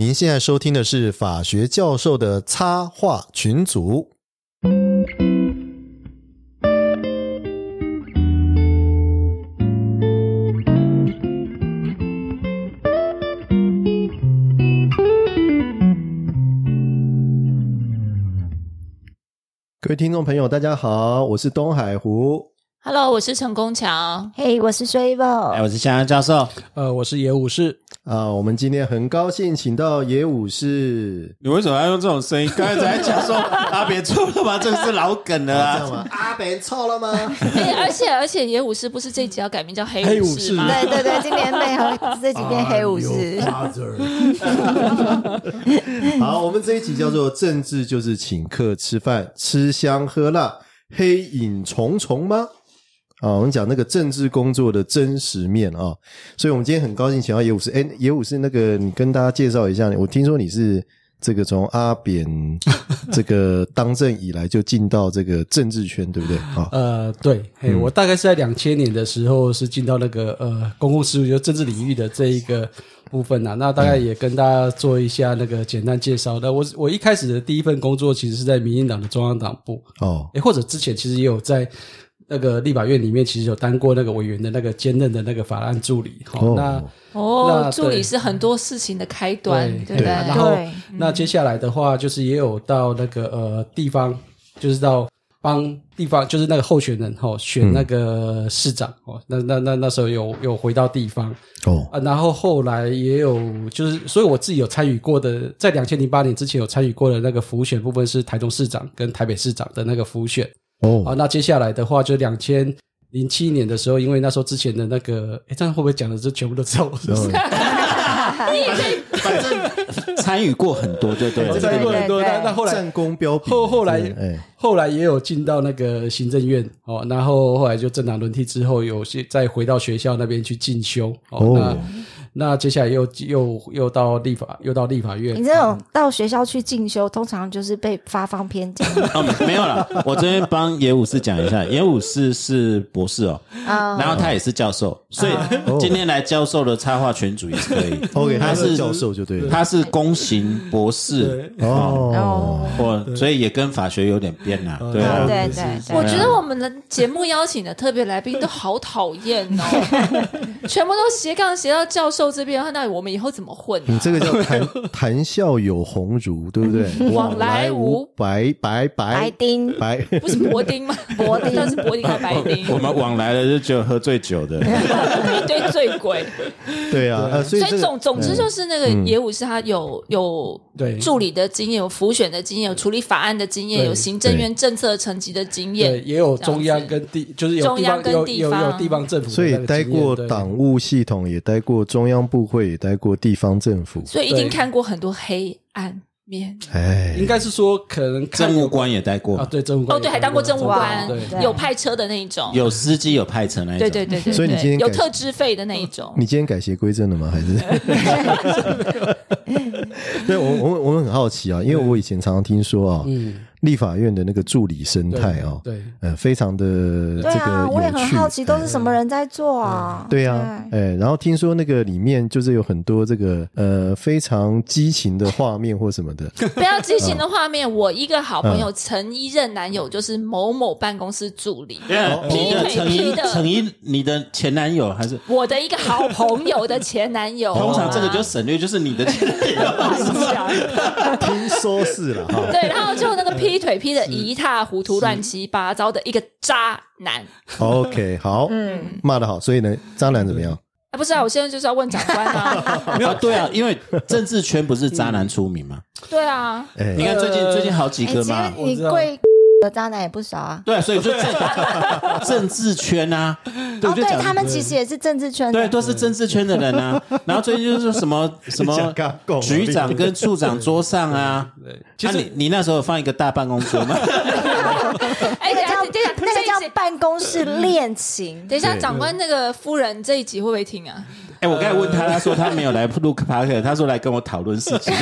您现在收听的是法学教授的插画群组。各位听众朋友，大家好，我是东海湖。Hello，我是陈功强。嘿我是 s u v o 哎，我是香香教授。呃，我是野武士，啊，我们今天很高兴请到野武士，你为什么要用这种声音？刚才在讲说 阿，别错了吧，这个是老梗了啊。阿别错了吗？哎、而且而且野武士不是这一集要改名叫黑黑武士武士吗？对对对，今年配合 这几天黑武士，好，我们这一集叫做“政治就是请客吃饭，吃香喝辣，黑影重重”吗？啊，我们讲那个政治工作的真实面啊，所以我们今天很高兴请到野武士。哎，野武士，那个你跟大家介绍一下，我听说你是这个从阿扁 这个当政以来就进到这个政治圈，对不对？啊，呃，对，嘿，我大概是在两千年的时候是进到那个呃公共事务，就政治领域的这一个部分呐、那大概也跟大家做一下那个简单介绍。那我我一开始的第一份工作其实是在民进党的中央党部，哦，诶，或者之前其实也有在那个立法院里面，其实有当过那个委员的那个兼任的那个法案助理。好、哦那哦，那助理是很多事情的开端，对不对？然后对那接下来的话，就是也有到那个呃地方，就是到帮地方，就是那个候选人哈、选那个市长哦。那那那那时候有有回到地方哦，啊，然后后来也有就是，所以我自己有参与过的，在两千零八年之前有参与过的那个浮选部分是台中市长跟台北市长的那个浮选哦啊。那接下来的话，就两千。零七年的时候，因为那时候之前的那个，哎，这样会不会讲的这全部都知道我是谁？反正参与过很多，对对了。参与过很多，对对那那后来战功彪炳。后后来后来也有进到那个行政院哦，然后后来就政党轮替之后，有些再回到学校那边去进修哦。哦那那接下来又又又到立法，又到立法院。你这种到学校去进修，通常就是被发放偏见 哦，没有了。我这边帮野武士讲一下，野武士是博士哦，啊。然后他也是教授，所以 今天来教授的插画群主也是可以。OK，他他是是教授就对了。他是公行博士哦，哦，所以也跟法学有点边啦。对啊，对对对，我觉得我们的节目邀请的特别来宾都好讨厌哦，全部都斜杠斜到教授这边，那我们以后怎么混、啊？你这个叫谈 谈笑有鸿儒，对不对？往来无白白白白丁白，不是伯丁吗？伯丁，那是伯丁和白丁？我们往来的就只有喝醉酒的。一堆醉鬼。对啊，呃所以这个所以总总之就是那个野武是他有有对。助理的经验，有辅选的经验，有处理法案的经验，有行政院政策层级的经对，验。也有中央跟地，就是有中央跟地方。有地方政府所以待过党务系统，也待过中央部会，也待过地方政府。所以一定看过很多黑暗面。哎，应该是说可能政务官也待过啊，，对政务官哦，对，还当过政务官对对，有派车的那一种。有司机有派车那一种。对对对对，所以你今天有特支费的那一种。你今天改邪归正了吗？还是？对我我我们很好奇啊，因为我以前常常听说啊，嗯，立法院的那个助理生态啊，对，呃，非常的这个对啊，我也。很好奇，都是什么人在做啊？对啊，哎，然后听说那个里面就是有很多这个呃非常激情的画面或什么的，不要激情的画面，我一个好朋嗯友陈一任男友就是某某办公室助理，劈腿劈的陈一，你的前男友还是？我的一个好朋友的前男友。通常这个就省略，就是你的前男友。听说是了哈。对，然后就那个劈腿劈的一塌糊涂、乱七八糟的一个渣男。OK，好，嗯，骂的好，所以呢，渣男怎么样？啊，不是啊，我现在就是要问长官啊。没有对啊，因为政治圈不是渣男出名吗？对啊，哎你看最近最近好几哎，个嘛你贵的渣男也不少啊。对啊，所以就政 政治圈啊，对，哦，我就讲对他们其实也是政治圈的，对，都是政治圈的人啊。然后最近就是什么什么 局长跟处长桌上啊，其实啊你你那时候有放一个大办公桌吗？那个叫办公室恋情。等一下，对长官那个夫人这一集会不会听啊？哎，我刚才问他，他说他没有来录 Parker，他说来跟我讨论事情。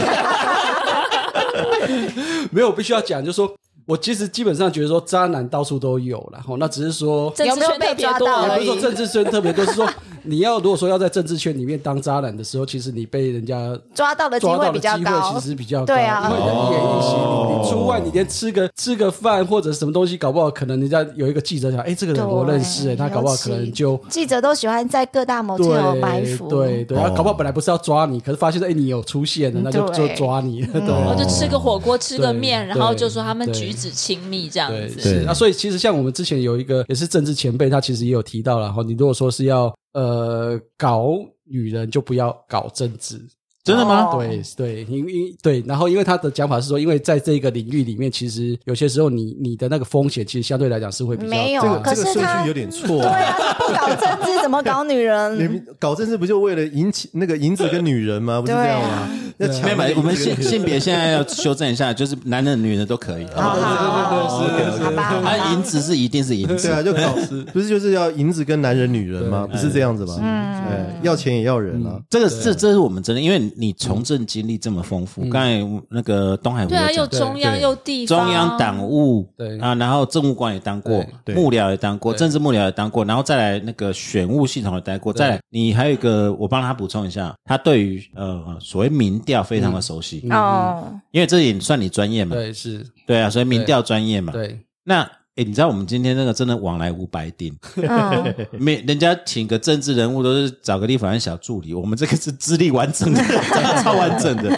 没有，我必须要讲，就是说我其实基本上觉得说渣男到处都有了，吼，那只是说。政治圈特别多有没有被抓到而已也不是说政治圈特别多，是说你要如果说要在政治圈里面当渣男的时候，其实你被人家抓到的机会比较机会高其。实比较高，对啊因为你的一言一行，哦你你出外你连吃个吃个饭或者什么东西，搞不好可能人家有一个记者想，哎，这个人我认识，哎，他搞不好可能就。记者都喜欢在各大 motel 对埋伏，对对，搞不好本来不是要抓你，可是发现哎你有出现了，那就就抓你，对然后就吃个火锅，吃个面，然后就说他们对举止亲密这样对，子。是啊，所以其实像我们之前有一个也是政治前辈，他其实也有提到了哈，你如果说是要呃搞女人，就不要搞政治。真的吗？哦对对，因因对，然后因为他的讲法是说，因为在这个领域里面，其实有些时候你你的那个风险，其实相对来讲是会比较没有这个大这个顺可是他序有点错对。啊，不搞政治怎么搞女人？你搞政治不就为了引起那个银子跟女人吗？不是这样吗？要抢没有，我们性性别现在要修正一下，就是男人、女人都可以。好好，是是是好吧，好吧啊，银子是一定是银子对啊，就搞 不是就是要银子跟男人女人吗？不是这样子吗？嗯，要钱也要人啊。这个这这是我们真的，因为你从政经历这么丰富，刚才那个东海湖对啊，又中央又地方，中央党务对。啊，然后政务官也当过，对幕僚也当过，政治幕僚也当过，然后再来那个选务系统也待过，再来你还有一个，我帮他补充一下，他对于呃所谓民调非常的熟悉，哦，因为这也算你专业嘛，对是，对啊，所以民调专业嘛，对。那诶，你知道我们今天那个真的往来无白丁，嗯，没人家请个政治人物都是找个立法院小助理，我们这个是资历完整的，超完整的，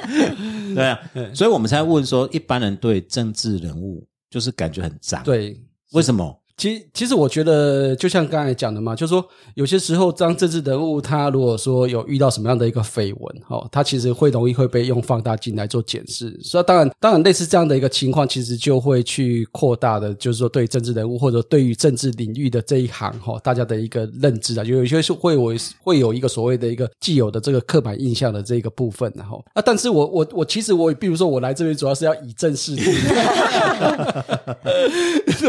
对啊，所以我们才问说，一般人对政治人物就是感觉很脏，，对。为什么？其其实我觉得，就像刚才讲的嘛，就是说有些时候，当政治人物他如果说有遇到什么样的一个绯闻，哦，他其实会容易会被用放大镜来做检视。所以当然，当然类似这样的一个情况，其实就会去扩大的，就是说对政治人物或者对于政治领域的这一行哈、哦，大家的一个认知啊，就有些是会有会有一个所谓的一个既有的这个刻板印象的这个部分，然后啊，但是我我我其实我比如说我来这边主要是要以正视听。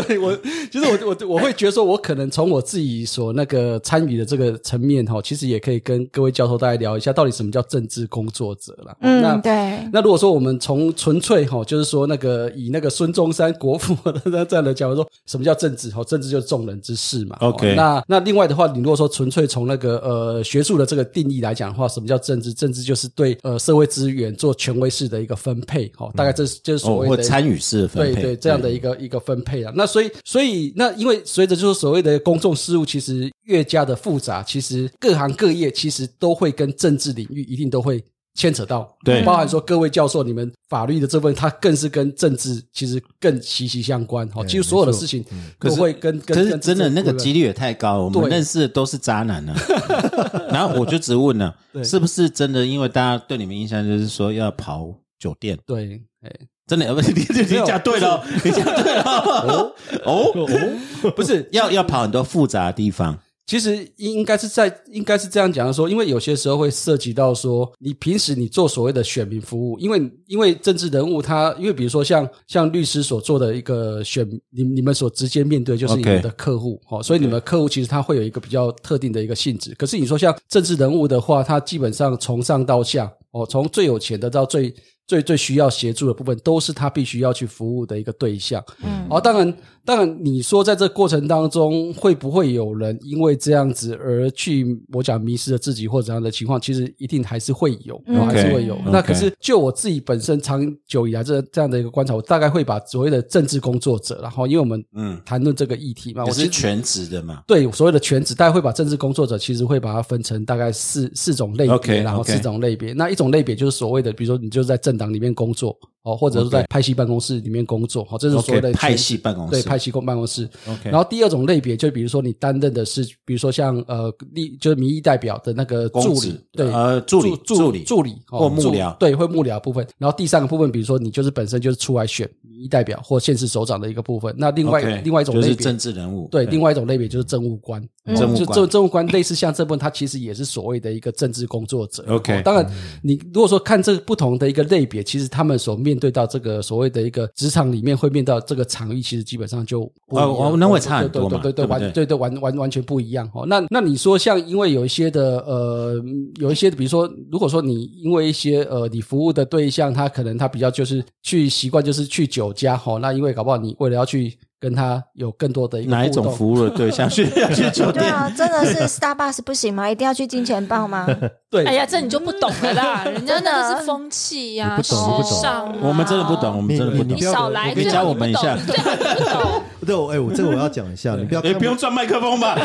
对我，其实我我我会觉得说，我可能从我自己所那个参与的这个层面哈，其实也可以跟各位教授大家聊一下，到底什么叫政治工作者啦。那嗯，对，那如果说我们从纯粹哈，就是说那个以那个孙中山国父的这样的讲说，什么叫政治？哈，政治就是众人之事嘛。OK 哦那那另外的话，你如果说纯粹从那个呃学术的这个定义来讲的话，什么叫政治？政治就是对呃社会资源做权威式的一个分配。哈，大概这是就是所哦，谓的或参与式的分配，对对，这样的一个一个分配啊。那所以所以那因为随着就是所谓的公众事务，其实越加的复杂，其实各行各业其实都会跟政治领域一定都会。牵扯到，对包含说各位教授，你们法律的这份，它更是跟政治其实更息息相关。哈，几乎所有的事情都会跟跟。可是真的那个几率也太高了，我们认识的都是渣男呢、然后我就直问了，是不是真的？因为大家对你们印象就是说要跑酒店，对，哎，真的？呃不是，你你你讲对了哦，你讲对了。哦哦，不是要要跑很多复杂的地方，其实应应该是在应该是这样讲的说，因为有些时候会涉及到说，你平时你做所谓的选民服务，因为因为政治人物他，因为比如说像像律师所做的一个选，你你们所直接面对就是你们的客户哦，所以你们客户其实他会有一个比较特定的一个性质。可是你说像政治人物的话，他基本上从上到下哦，从最有钱的到最最最需要协助的部分，都是他必须要去服务的一个对象。嗯，哦，当然，当然，你说在这过程当中，会不会有人因为这样子而去我讲迷失了自己或者怎样的情况？其实一定还是会有，还是会有。那可是就我自己本身长久以来这这样的一个观察，我大概会把所谓的政治工作者，然后因为我们嗯，谈论这个议题嘛，也我是全职的嘛。对所谓的全职，大概会把政治工作者其实会把它分成大概四四种类别然后四种类别。那一种类别就是所谓的，比如说你就是在政党里面工作哦，或者是在派系办公室里面工作，哦，这是所谓的派系办公室对派系公办公室。OK，然后第二种类别就比如说你担任的是，比如说像呃立就是民意代表的那个助理，对呃助理助助理助理或幕僚对，会幕僚部分。然后第三个部分，比如说你就是本身就是出来选民意代表或县市首长的一个部分。那另外另外一种类别政治人物，对，另外一种类别就是政务官，政务官政政务官类似像这部分，他其实也是所谓的一个政治工作者。OK 哦当然，你如果说看这个不同的一个类别，其实他们所面面对到这个所谓的一个职场里面会面对到这个场域，其实基本上就不一样。哦哦那会差很多嘛对对对完对？对完完完全不一样哦。那那你说像因为有一些的呃有一些的，比如说如果说你因为一些呃你服务的对象，他可能他比较就是去习惯就是去酒家哈、哦，那因为搞不好你为了要去跟他有更多的一个哪一种服务的对象？去要去酒店？对啊，真的是 Starbucks 不行吗？一定要去金钱豹吗？对，哎呀，这你就不懂了啦，人家那是风气呀、你不懂不懂。我们真的不懂，我们真的不懂。你少来，你教我们一下。你最好你不懂。对，我哎，我这个我要讲一下，你不要也看不用转麦克风吧？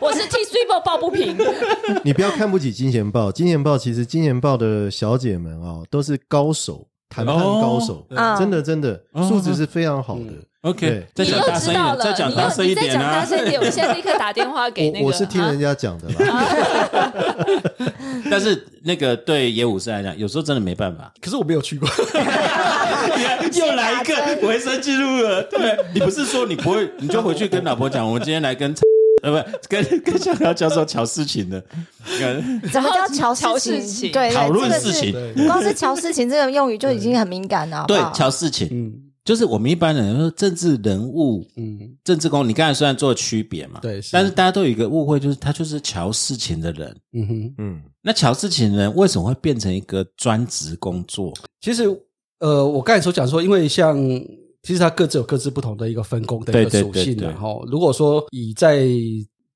我是替 Super 抱不平，你不要看不起金钱豹，金钱豹其实金钱豹的小姐们啊、都是高手，谈判高手，哦真的真的哦素质是非常好的。OK，再你又讲大声一点，知道了，再讲大声一点啊再讲大！声一点，我现在立刻打电话给那个。我我是听人家，家讲的啦，但是那个对野武士来讲，有时候真的没办法。可是我没有去过。又来一个维生记录了。对你不是说你不会，你就回去跟老婆讲，我们今天来跟呃不跟跟香港教授瞧事情的，呃怎么叫瞧瞧事情？对，讨论事情对光是瞧事情这个用语就已经很敏感了，对好？瞧事情，嗯就是我们一般人说政治人物、嗯，政治工，你刚才虽然做区别嘛，对是但是大家都有一个误会，就是他就是瞧事情的人。嗯哼，嗯，那瞧事情的人为什么会变成一个专职工作？其实呃，我刚才所讲说，因为像其实他各自有各自不同的一个分工的一个对对属性然后。如果说以在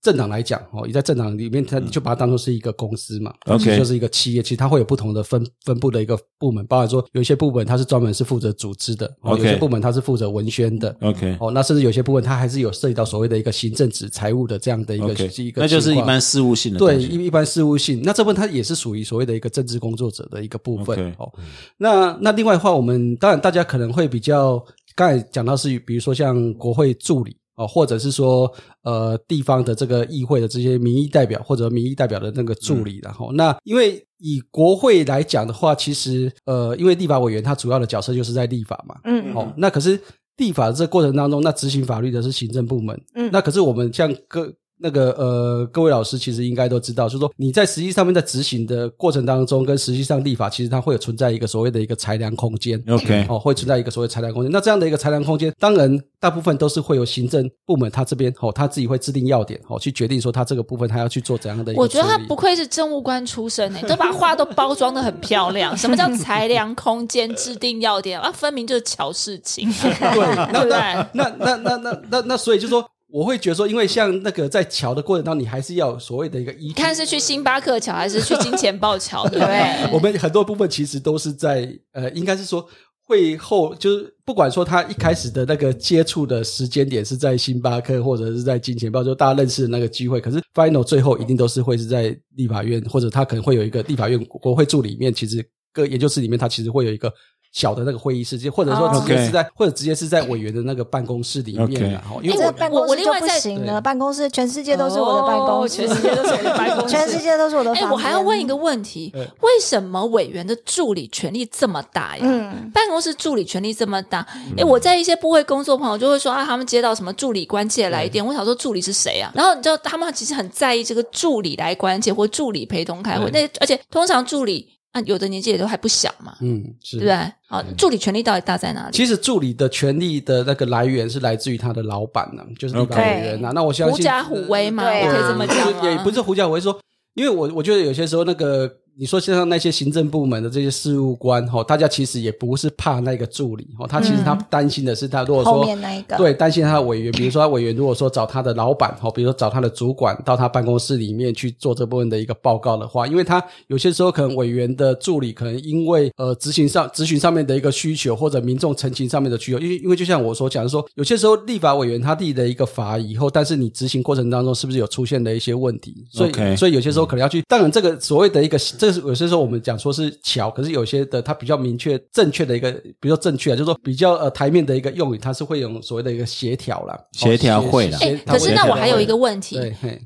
政党来讲，哦，你在政党里面，它你就把它当做是一个公司嘛。OK 其实就是一个企业，其实它会有不同的分分布的一个部门，包含说有一些部门它是专门是负责组织的，有些部门它是负责文宣的。OK 哦，那甚至有些部分它还是有涉及到所谓的一个行政职财务的这样的一个一个，那就是一般事务性的对。一一般事务性，那这部分它也是属于所谓的一个政治工作者的一个部分哦。那那另外的话，我们当然大家可能会比较刚才讲到是，比如说像国会助理哦，或者是说呃地方的这个议会的这些民意代表或者民意代表的那个助理，然后、那因为以国会来讲的话，其实呃因为立法委员他主要的角色就是在立法嘛，嗯。哦，那可是立法的这过程当中，那执行法律的是行政部门，嗯。那可是我们像各那个呃各位老师其实应该都知道，就是说你在实际上面在执行的过程当中，跟实际上立法其实它会有存在一个所谓的一个裁量空间。OK 哦，会存在一个所谓裁量空间。那这样的一个裁量空间，当然大部分都是会有行政部门他这边哦，他自己会制定要点哦，去决定说他这个部分他要去做怎样的一个我觉得他不愧是政务官出身诶，都把话都包装的很漂亮。什么叫 裁量空间、制定要点啊？分明就是瞧事情，对，对不对？那那 那那那那所以就说。我会觉得说，因为像那个在瞧的过程当中，你还是要所谓的一个依据。看是去星巴克桥还是去金钱豹桥，对不对？我们很多部分其实都是在呃，应该是说会后，就是不管说他一开始的那个接触的时间点是在星巴克或者是在金钱豹，就大家认识的那个机会，可是 final 最后一定都是会是在立法院，或者他可能会有一个立法院国会助理里面，其实各研究室里面，他其实会有一个。小的那个会议室，或者说直接是在或者直接是在委员的那个办公室里面然后因为这个我办公室就我另外在不行了，对。办公室全世界都是我的办公室，哦全世界都是我的办公室，全世界都是我的房哎，间。我还要问一个问题：嗯。为什么委员的助理权力这么大呀？嗯。办公室助理权力这么大，哎、我在一些部会工作，朋友就会说啊，他们接到什么助理关切来电，我想说助理是谁啊？然后你知道他们其实很在意这个助理来关切或助理陪同开会，那而且通常助理啊，有的年纪也都还不小嘛，嗯是对不对？好，助理权利到底大在哪里？其实助理的权利的那个来源是来自于他的老板呢、就是立法委员呐、那我相信狐假虎威嘛，对啊我可以这么讲吗？也不是狐假虎威说，因为我我觉得有些时候那个你说像那些行政部门的这些事务官哈、哦，大家其实也不是怕那个助理哦，他其实他担心的是他如果后说。面那一个，对，担心他的委员，比如说他委员如果说找他的老板哈，比如说找他的主管到他办公室里面去做这部分的一个报告的话，因为他有些时候可能委员的助理可能因为呃执行上执行上面的一个需求，或者民众陈情上面的需求，因为因为就像我所讲的说，有些时候立法委员他立的一个法以后，但是你执行过程当中是不是有出现的一些问题？所以所以有些时候可能要去，当然这个所谓的一个，这是有些时候我们讲说是巧，可是有些的它比较明确正确的一个，比如说正确啊，就是说比较呃台面的一个用语，它是会用所谓的一个协调啦，协调会啦。哎、可是那我还有一个问问题，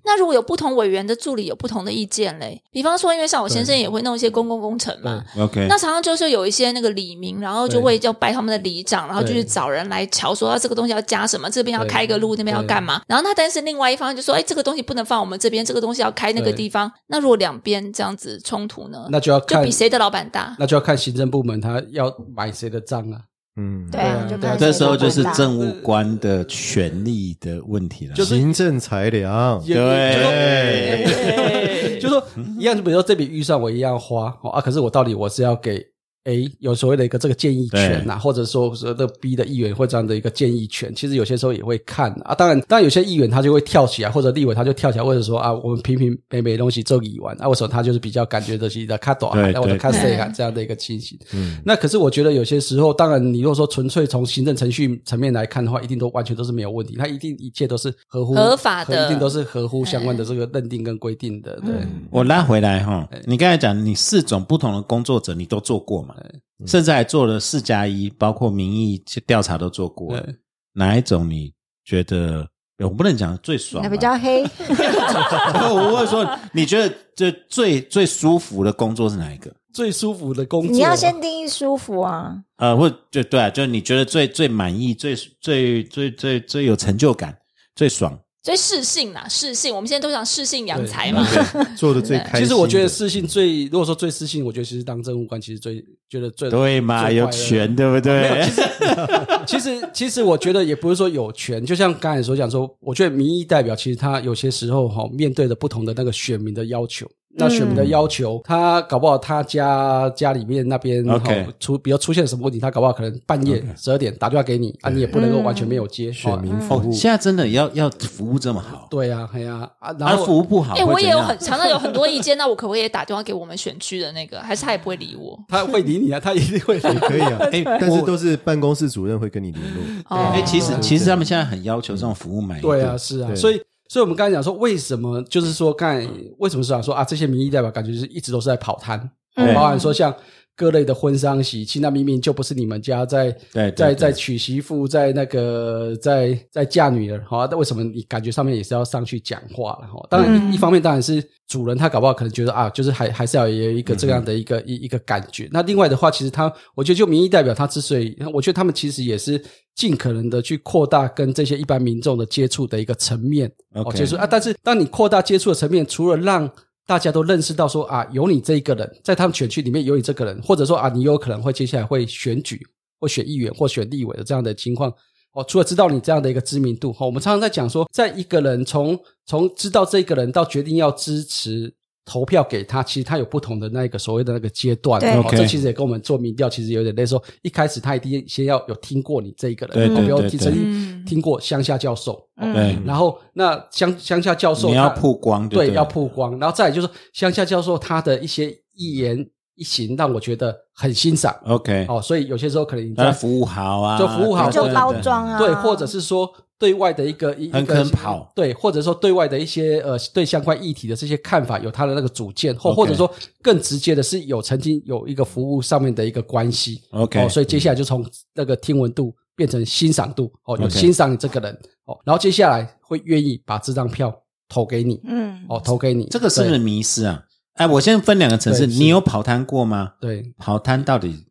那如果有不同委员的助理有不同的意见嘞，比方说，因为像我先生也会弄一些公共工程嘛，OK，那常常就是有一些那个里民，然后就会要拜他们的里长，然后就去找人来瞧，说啊这个东西要加什么，这边要开个路，那边要干嘛。然后那但是另外一方就说，哎，这个东西不能放我们这边，这个东西要开那个地方。那如果两边这样子冲突呢？那就要看就比谁的老板大。那就要看行政部门他要买谁的账啊。嗯，对啊，就看这时候就是政务官的权力的问题了。就是行政裁量，也对就说 一样，就比如说这笔预算我一样花哦啊，可是我到底我是要给 A 有所谓的一个这个建议权呐、或者说说这 B 的议员会这样的一个建议权，其实有些时候也会看啊。当然，当然有些议员他就会跳起来，或者立委他就跳起来，或者说啊，我们平平美美的东西做议完啊，为什么他就是比较感觉的是的看短，对那我的对看谁啊这样的一个情形。嗯，那可是我觉得有些时候，当然你如果说纯粹从行政程序层面来看的话，一定都完全都是没有问题，他一定一切都是合乎合法的。一定都是合乎相关的这个认定跟规定的，对。我拉回来哈，你刚才讲你四种不同的工作者你都做过嘛，甚至还做了四加一，包括民意调查都做过。哪一种你觉得我不能讲最爽比较黑，我会说，你觉得这最最舒服的工作是哪一个？最舒服的工作，你要先定义舒服啊。呃，或就对啊，就是你觉得最最满意、最最最最最有成就感、最爽。所以适性啦，适性，我们现在都想适性养才嘛。做的最开心。其实我觉得私信最，如果说最私信，我觉得其实当政务官其实最觉得最对嘛，有权对不对其？实其实 其实我觉得也不是说有权，就像刚才所讲说，我觉得民意代表其实他有些时候哈、面对着不同的那个选民的要求。那选民的要求，他搞不好他家家里面那边哈出，比如出现什么问题，他搞不好可能半夜十二点打电话给你啊，你也不能够完全没有接。选民服务，现在真的要要服务这么好，对呀，哎呀啊，然他后服务不好，哎、我也有很常常有很多意见，那我可不可以打电话给我们选区的那个？还是他也不会理我？他会理你啊，他一定会理。可以啊，哎但是都是办公室主任会跟你联络。哦，哎，其实其实他们现在很要求这种服务满意。对啊，是啊，所以所以我们刚才讲说，为什么就是说，刚才为什么是想说啊，这些民意代表感觉就是一直都是在跑摊，嗯。哦包含说像各类的婚丧喜庆，那明明就不是你们家在对对对在在娶媳妇，在那个在在嫁女儿，好、啊，那为什么你感觉上面也是要上去讲话了？哈、当然一、一方面当然是主人他搞不好可能觉得啊，就是还还是要有一个这样的一个、一一个感觉。那另外的话，其实他我觉得就民意代表他之所以，我觉得他们其实也是尽可能的去扩大跟这些一般民众的接触的一个层面。哦接触啊，但是当你扩大接触的层面，除了让大家都认识到说啊，有你这一个人，在他们选区里面有你这个人，或者说啊，你有可能会接下来会选举或选议员或选立委的这样的情况。哦，除了知道你这样的一个知名度，哈、我们常常在讲说，在一个人从从知道这个人到决定要支持投票给他，其实他有不同的那个所谓的那个阶段。对。哦这其实也跟我们做民调其实有点类似。说，一开始他一定先要有听过你这一个人，对对哦比如对对曾经嗯听过乡下教授，哦。对，然后那乡乡下教授你要曝光对对要曝光，然后再来就是乡下教授他的一些一言一行让我觉得很欣赏。OK，哦，所以有些时候可能你在服务好啊，就服务好就包装啊，对，或者是说对外的一个一很一个肯跑。对，或者说对外的一些呃对相关议题的这些看法有他的那个主见，或或者说更直接的是有曾经有一个服务上面的一个关系。OK 哦，所以接下来就从那个听闻度变成欣赏度哦，有欣赏你这个人哦，然后接下来会愿意把这张票投给你嗯，哦，投给你。这个是不是迷失啊？哎，我先分两个层次，你有跑摊过吗？对对。跑摊到底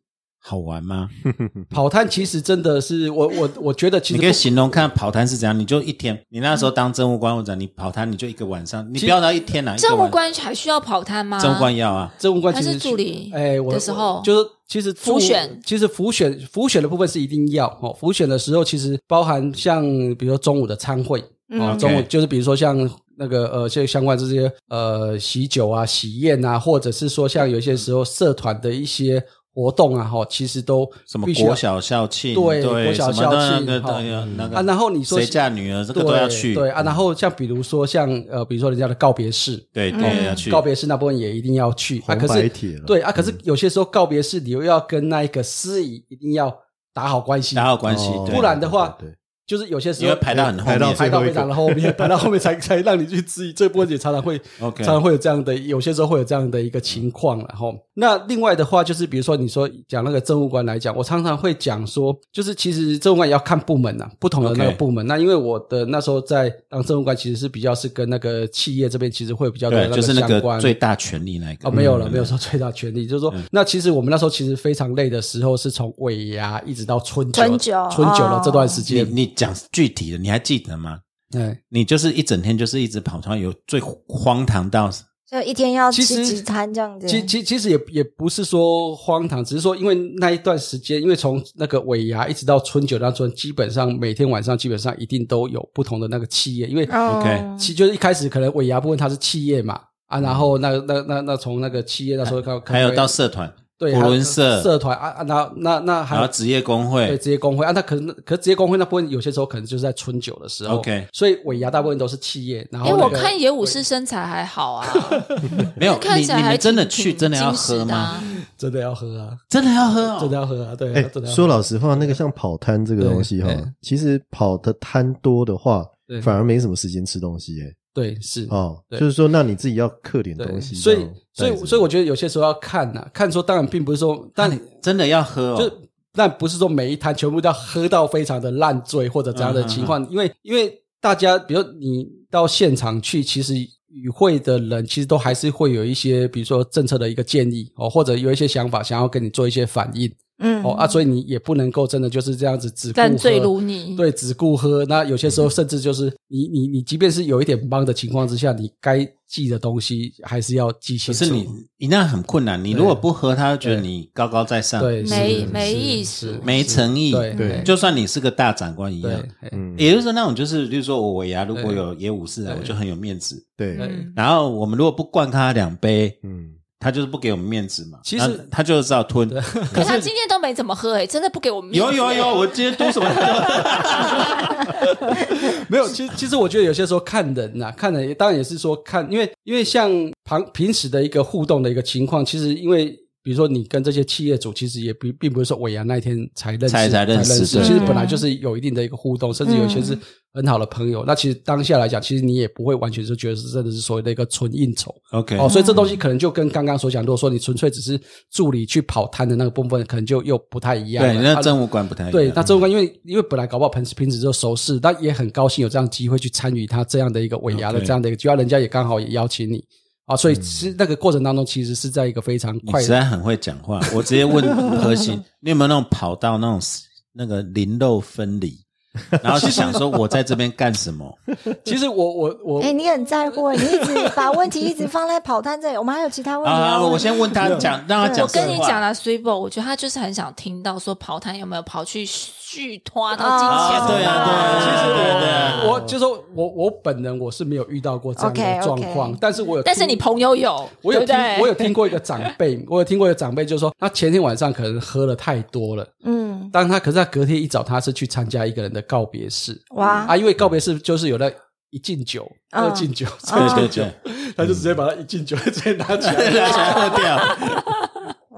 好玩吗？跑摊其实真的是我我我觉得其实你可以形容看跑摊是怎样？你就一天，你那时候当政务官或者你跑摊，你就一个晚上，你不要到一天啦。一个晚政务官还需要跑摊吗？政务官要啊，政务官其实是助理哎，我的时候我就是其实助辅选其实浮选浮选的部分是一定要哦。浮选的时候，其实包含像比如说中午的餐会啊，嗯中午就是比如说像那个呃，这相关这些呃喜酒啊、喜宴啊，或者是说像有些时候社团的一些活动啊，哈，其实都什么国小校庆，对对，国小校庆那个哈对那个啊，然后你说谁嫁女儿这个都要去，对啊，然后像比如说像呃，比如说人家的告别式，对对要去。告别式那部分也一定要去。啊。可是对啊，可是有些时候告别式你又要跟那一个司仪一定要打好关系，打好关系哦，不然的话对，对就是有些时候你会排到很后排到面。排到非常的后面，排到后面才才让你去质疑，这部分也常常会常常会有这样的，有些时候会有这样的一个情况然后，那另外的话，就是比如说你说讲那个政务官来讲，我常常会讲说，就是其实政务官也要看部门呐、不同的那个部门。那因为我的那时候在当政务官，其实是比较是跟那个企业这边其实会有比较就是那个相关。最大权力那个。哦，没有了，嗯没有说最大权力，就是说，那其实我们那时候其实非常累的时候，是从尾牙一直到春酒，春酒春酒了这段时你间，你讲具体的，你还记得吗？对，你就是一整天就是一直跑团，有最荒唐到就一天要其实吃几餐这样子。其其其实也也不是说荒唐，只是说因为那一段时间，因为从那个尾牙一直到春酒那春，基本上每天晚上基本上一定都有不同的那个企业，因为哦 OK 其就是一开始可能尾牙部分它是企业嘛啊，然后那那那那从那个企业那时候看，还有到社团，对普伦社，社团啊啊，那那那还有职业工会。对，职业工会啊，那可能可是职业工会那部分有些时候可能就是在春酒的时候。OK 所以尾牙大部分都是企业，然后哎，那个我看野武士身材还好啊，没有 看起来还你们真的去真的要喝吗？真的要喝啊，真的要喝哦，真的要喝啊，对真的要喝说老实话，那个像跑摊这个东西哈其实跑的摊多的话对，反而没什么时间吃东西哎。对是哦，对。就是说，那你自己要刻点东西，所以所以所以我觉得有些时候要看呐、看说当然并不是说，但但真的要喝就哦，但不是说每一摊全部都要喝到非常的烂醉或者怎样的情嗯况，因为因为大家比如你到现场去，其实与会的人其实都还是会有一些，比如说政策的一个建议哦，或者有一些想法想要跟你做一些反应嗯哦啊，所以你也不能够真的就是这样子只顾喝如泥，对，只顾喝。那有些时候甚至就是你你你，即便是有一点帮的情况之下，你该记的东西还是要记清楚。可是你你那很困难，你如果不喝，他就觉得你高高在上，对没没意思。没诚意，对。对。就算你是个大长官一样。嗯，也就是说，那种就是，比如说我尾牙如果有野武士来，我就很有面子。对，嗯。然后我们如果不灌他两杯，嗯，他就是不给我们面子嘛。其实他就是要吞。可是他今天都没怎么喝，哎，真的不给我们面子哎有有有，我今天都什么？没有，其实其实我觉得有些时候看人呐、看人也当然也是说看，因为因为像旁平时的一个互动的一个情况，其实因为比如说你跟这些企业主，其实也并并不是说尾牙那一天才认识才才认识对。其实本来就是有一定的一个互动，甚至有一些是很好的朋友。那其实当下来讲，其实你也不会完全就觉得是真的是所谓的一个纯应酬。OK，哦，所以这东西可能就跟刚刚所讲，如果说你纯粹只是助理去跑摊的那个部分，可能就又不太一样。对，那啊政务官不太一样。对，那政务官因为因为本来搞不好平时平时就熟识，但也很高兴有这样机会去参与他这样的一个尾牙的这样的一个，就要人家也刚好也邀请你啊，所以其实那个过程当中其实是在一个非常快。你实在很会讲话。我直接问核心，你有没有那种跑到那种那个灵肉分离，然后就想说我在这边干什么？其实我我我哎，你很在乎，你一直把问题一直放在跑单这里，我们还有其他问题啊，我先问他讲，让他讲我跟你讲了 s i b o 我觉得他就是很想听到说跑摊有没有跑去续拖到金啊钱对啊对啊其实对对我我就说我我本人我是没有遇到过这样的状况，但是我有，但是你朋友有，我有听对？对？我有听过一个长辈，我有听过一个长辈就说，他前天晚上可能喝了太多了，嗯，但他可是他隔天一早他是去参加一个人的告别式，哇。啊，因为告别式就是有那一敬酒、嗯。二敬酒、嗯。三敬酒，他就直接把他一敬酒直接拿起来，拿起来喝掉，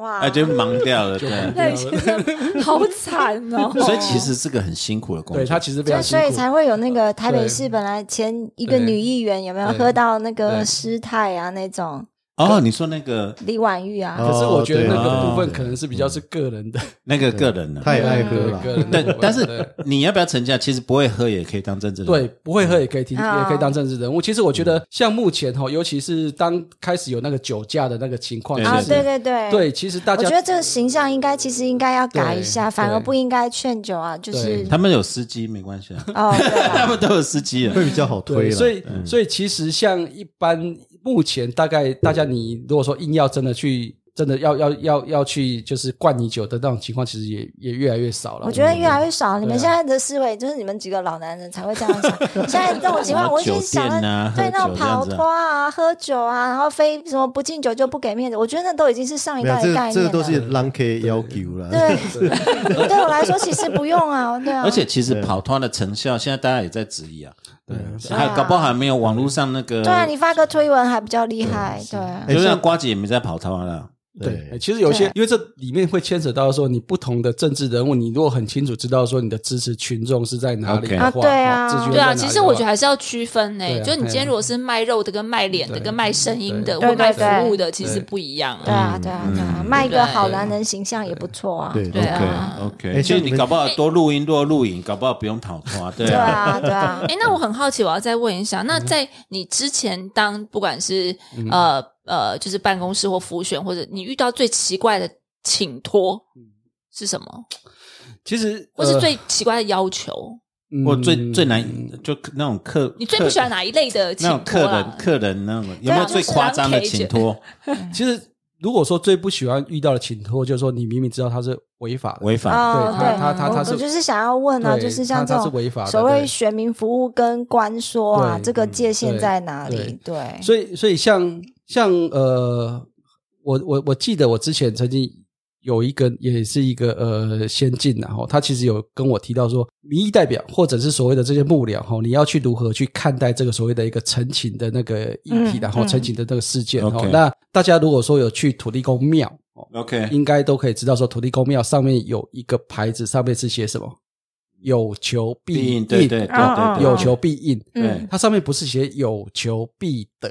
哇啊，就忙掉了，对。好惨哦！所以其实是个很辛苦的工作。对他其实非所以。才会有那个台北市本来前一个女议员有没有喝到那个对失态啊那种哦，你说那个李婉玉啊，可是我觉得那个哦部分可能是比较是个人的，那个个人的？太爱喝了个人的部分，但但是你要不要成家？其实不会喝也可以当政治人物。对，不会喝也可以听，嗯也可以当政治人物。其实我觉得，像目前哈，尤其是当开始有那个酒驾的那个情况，对啊，其实对对对对，其实大家我觉得这个形象应该其实应该要改一下，对反而对不应该劝酒啊，就是他们有司机没关系啊，哦，对 他啊们都有司机了。会比较好推对，了。所以所以其实像一般目前大概大家你如果说硬要真的去真的要要要要去就是灌你酒的那种情况，其实也也越来越少了。我觉得越来越少。你们现在的思维就是你们几个老男人才会这样想。现在这种情况，我已经想对那种跑脱啊、喝酒啊，然后非什么不敬酒就不给面子，我觉得那都已经是上一代的概念了。这这个都是浪 K 要求了。对，对我来说其实不用啊，对啊。而且其实跑脱的成效，现在大家也在质疑啊。对还搞不好还没有网络上那个。对啊，你发个推文还比较厉害，对啊。就像瓜姐也没在跑操了。对，欸其实有些因为这里面会牵扯到说，你不同的政治人物，你如果很清楚知道说你的支持群众是在哪里 OK 的话，啊对啊对啊，其实我觉得还是要区分呢、就你今天如果是卖肉的、跟卖脸的、跟卖声音的，对或卖服务的，其实不一样对啊。啊，对啊，对啊，卖一个好男人形象也不错啊。对对啊 OK，哎其实像你搞不好多录音多录影，搞不好不用跑团，对对啊。啊，对啊。哎，那我很好奇，我要再问一下，那在你之前当不管是呃呃，就是办公室或服务选，或者你遇到最奇怪的请托是什么，其实或是呃最奇怪的要求？嗯或最最难就那种客，你最不喜欢哪一类的请那种客托啦？人客人那种有没有最夸张的请托？其实如果说最不喜欢遇到的请托，就是说你明明知道他是违法的，违法哦，对他他他我他是我就是想要问啊，对就是像这他他是种违法的所谓对选民服务跟官说啊，对这个界限在哪里？对，所以，所以像像呃，我我我记得我之前曾经有一个也是一个呃先进然后他其实有跟我提到说，民意代表或者是所谓的这些幕僚哈，你要去如何去看待这个所谓的一个陈情的那个议题，嗯然后嗯陈情的这个事件哦 OK。那大家如果说有去土地公庙哦，OK，应该都可以知道说土地公庙上面有一个牌子，上面是写什么？有求必必应应，对对对有求必应。对嗯它上面不是写有求必得，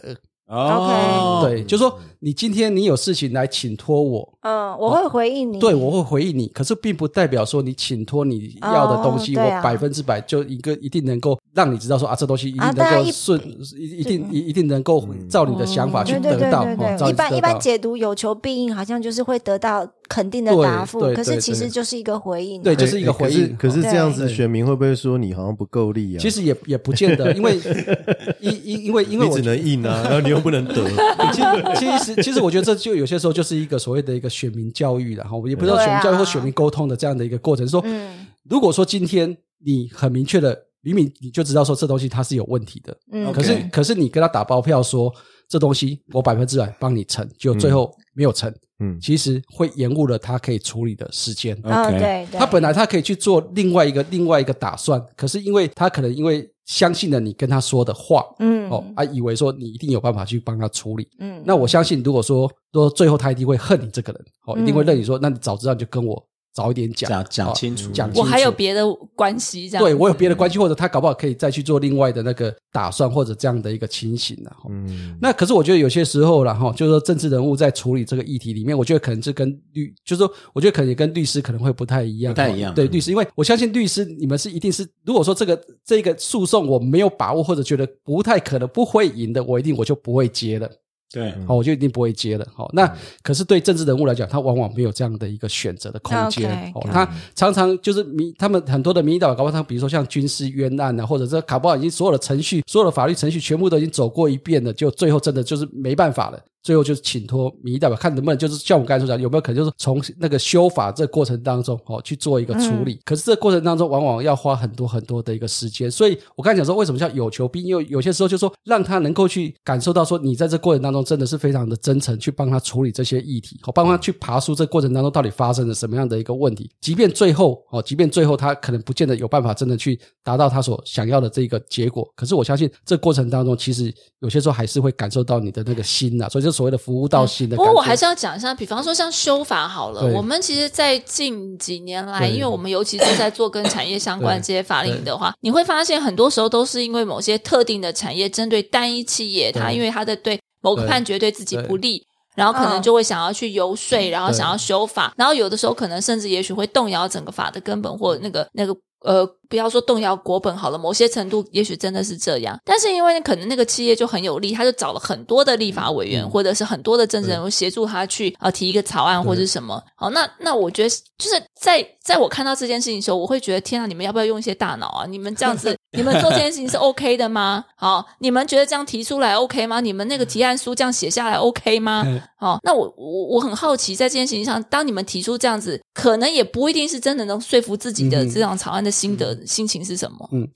哦，对，就说你今天你有事情来请托我，嗯，我会回应你，对我会回应你，可是并不代表说你请托你要的东西，哦对啊。我百分之百就一个一定能够让你知道说啊，这东西一定能啊当然一够顺，一一定一一定能够照你的想法去对对对得到，对哦照对，一般一般到解读有求必应，好像就是会得到肯定的答复，可是其实就是一个回应啊，对就是一个回应是可是这样子，对选民会不会说你好像不够力啊？其实也也不见得，因为 因因因为因为我你只能硬啊，然后你又不能得。其实其实其实我觉得这就有些时候就是一个所谓的一个选民教育了哈，也不知道选民教育或选民沟通的这样的一个过程。说，嗯如果说今天你很明确的，明明你就知道说这东西它是有问题的，嗯可是可是你跟他打包票说这东西我百分之百帮你成，就最后没有成，嗯。其实会延误了他可以处理的时间。嗯。OK 对对，他本来他可以去做另外一个另外一个打算，可是因为他可能因为相信了你跟他说的话，嗯。哦，啊，以为说你一定有办法去帮他处理。嗯。那我相信，如果说说最后他一定会恨你这个人，哦，一定会认你说，那你早知道你就跟我早一点讲，讲清楚讲清楚。我还有别的关系，这样对我有别的。关系，或者他搞不好可以再去做另外的那个打算，或者这样的一个情形然后。嗯，那可是我觉得有些时候啦，哈，就是说政治人物在处理这个议题里面，我觉得可能是跟律，就是说，我觉得可能也跟律师可能会不太一样，不太一样对律师，因为我相信律师你们是一定是，如果说这个这个诉讼我没有把握，或者觉得不太可能不会赢的，我一定我就不会接了。对，好，我就一定不会接了。好，那可是对政治人物来讲，他往往没有这样的一个选择的空间。哦，他常常就是民，他们很多的民意代表，搞不好他比如说像军事冤案啊，或者这搞不好已经所有的程序、所有的法律程序全部都已经走过一遍了，就最后真的就是没办法了。最后就是请托民意代表，看能不能就是像我刚才所讲，有没有可能就是从那个修法这过程当中哦去做一个处理。可是这个过程当中，往往要花很多很多的一个时间。所以我刚才讲说，为什么叫有求必应？因为有些时候就说让他能够去感受到说，你在这过程当中真的是非常的真诚，去帮他处理这些议题，好帮他去爬出这过程当中到底发生了什么样的一个问题。即便最后哦，即便最后他可能不见得有办法真的去达到他所想要的这个结果，可是我相信这过程当中，其实有些时候还是会感受到你的那个心呐、所以就所谓的服务到心的。不过我还是要讲一下，比方说像修法好了，我们其实，在近几年来，因为我们尤其是在做跟产业相关这些法令的话，你会发现很多时候都是因为某些特定的产业针对单一企业，它因为它的对某个判决对自己不利。然后可能嗯就会想要去游说，然后想要修法，然后有的时候可能甚至也许会动摇整个法的根本，或那个那个呃，不要说动摇国本好了，某些程度也许真的是这样。但是因为可能那个企业就很有利，他就找了很多的立法委员，嗯或者是很多的政治人物协助他去呃提一个草案或者什么。好，那那我觉得就是在在我看到这件事情的时候，我会觉得天啊，你们要不要用一些大脑啊？你们这样子，你们做这件事情是 OK 的吗？好，你们觉得这样提出来 OK 吗？你们那个提案书这样写下来 OK 吗？嗯哦，那我我我很好奇，在这件事情上，当你们提出这样子，可能也不一定是真的能说服自己的嗯这场草案的心得、心情是什么？嗯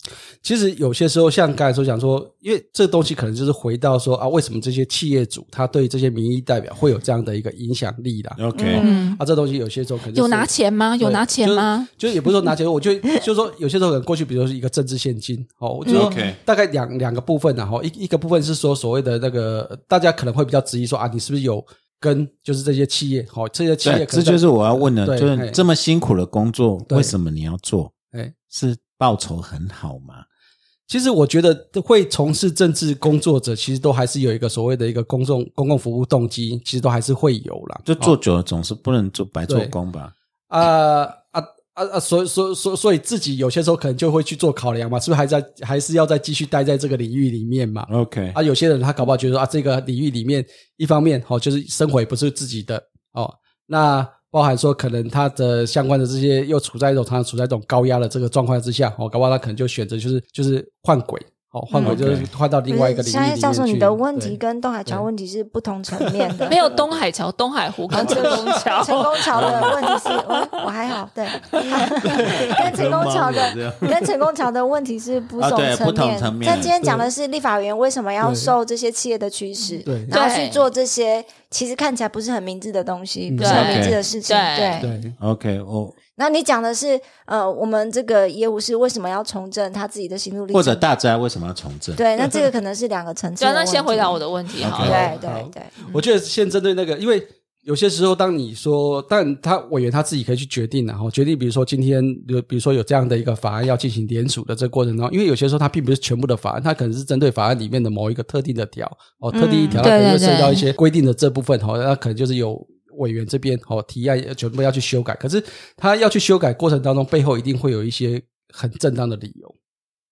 其实有些时候，像刚才所讲说，因为这东西可能就是回到说啊，为什么这些企业主他对这些民意代表会有这样的一个影响力啦？OK，嗯，啊，这东西有些时候可能就是有拿钱吗？有拿钱吗？就就也不是说 拿钱，我就就说有些时候可能过去，比如说是一个政治现金，哦，我就大概两两个部分然后一一个部分是说所谓的那个大家可能会比较质疑说啊，你是不是有跟就是这些企业，好、这些企业，可能这就是我要问的，就是嘿这么辛苦的工作，为什么你要做？哎。是报酬很好吗？其实我觉得会从事政治工作者，其实都还是有一个所谓的一个公众公共服务动机，其实都还是会有啦。就做久了，总是不能做白做工吧？啊啊啊啊！所以所所所以自己有些时候可能就会去做考量嘛，是不是还在还是要再继续待在这个领域里面嘛？OK，啊，有些人他搞不好觉得啊，这个领域里面一方面哦，就是生活也不是自己的哦，那包含说可能他的相关的这些又处在一种常常处在一种高压的这个状况之下，哦，搞不好他可能就选择就是就是换轨，哦，换回就是换到另外一个领域里面去。现在教授，你的问题跟东海桥问题是不同层面的。没有东海桥、东海湖跟成功桥。成功桥的问题是，我我还好，对，跟成功桥的跟成功桥的问题是不同层面。同层面但今天讲的是立法委员为什么要受这些企业的驱使，对然后去做这些其实看起来不是很明智的东西，不是很明智的事情。对对。对 OK，我那你讲的是，呃，我们这个业务是为什么要重振他自己的心路历程？或者大家为什么要重振？对，那这个可能是两个层次。那先回答我的问题好了。对对对，我觉得先针对那个，因为有些时候，当你说，但他委员他自己可以去决定然后决定，比如说今天，比如比如说有这样的一个法案要进行联署的这个过程中，因为有些时候它并不是全部的法案，它可能是针对法案里面的某一个特定的条哦，特定一条，它可能涉及到一些规定的这部分哦，那可能就是有。委员这边哦提案全部要去修改，可是他要去修改过程当中，背后一定会有一些很正当的理由。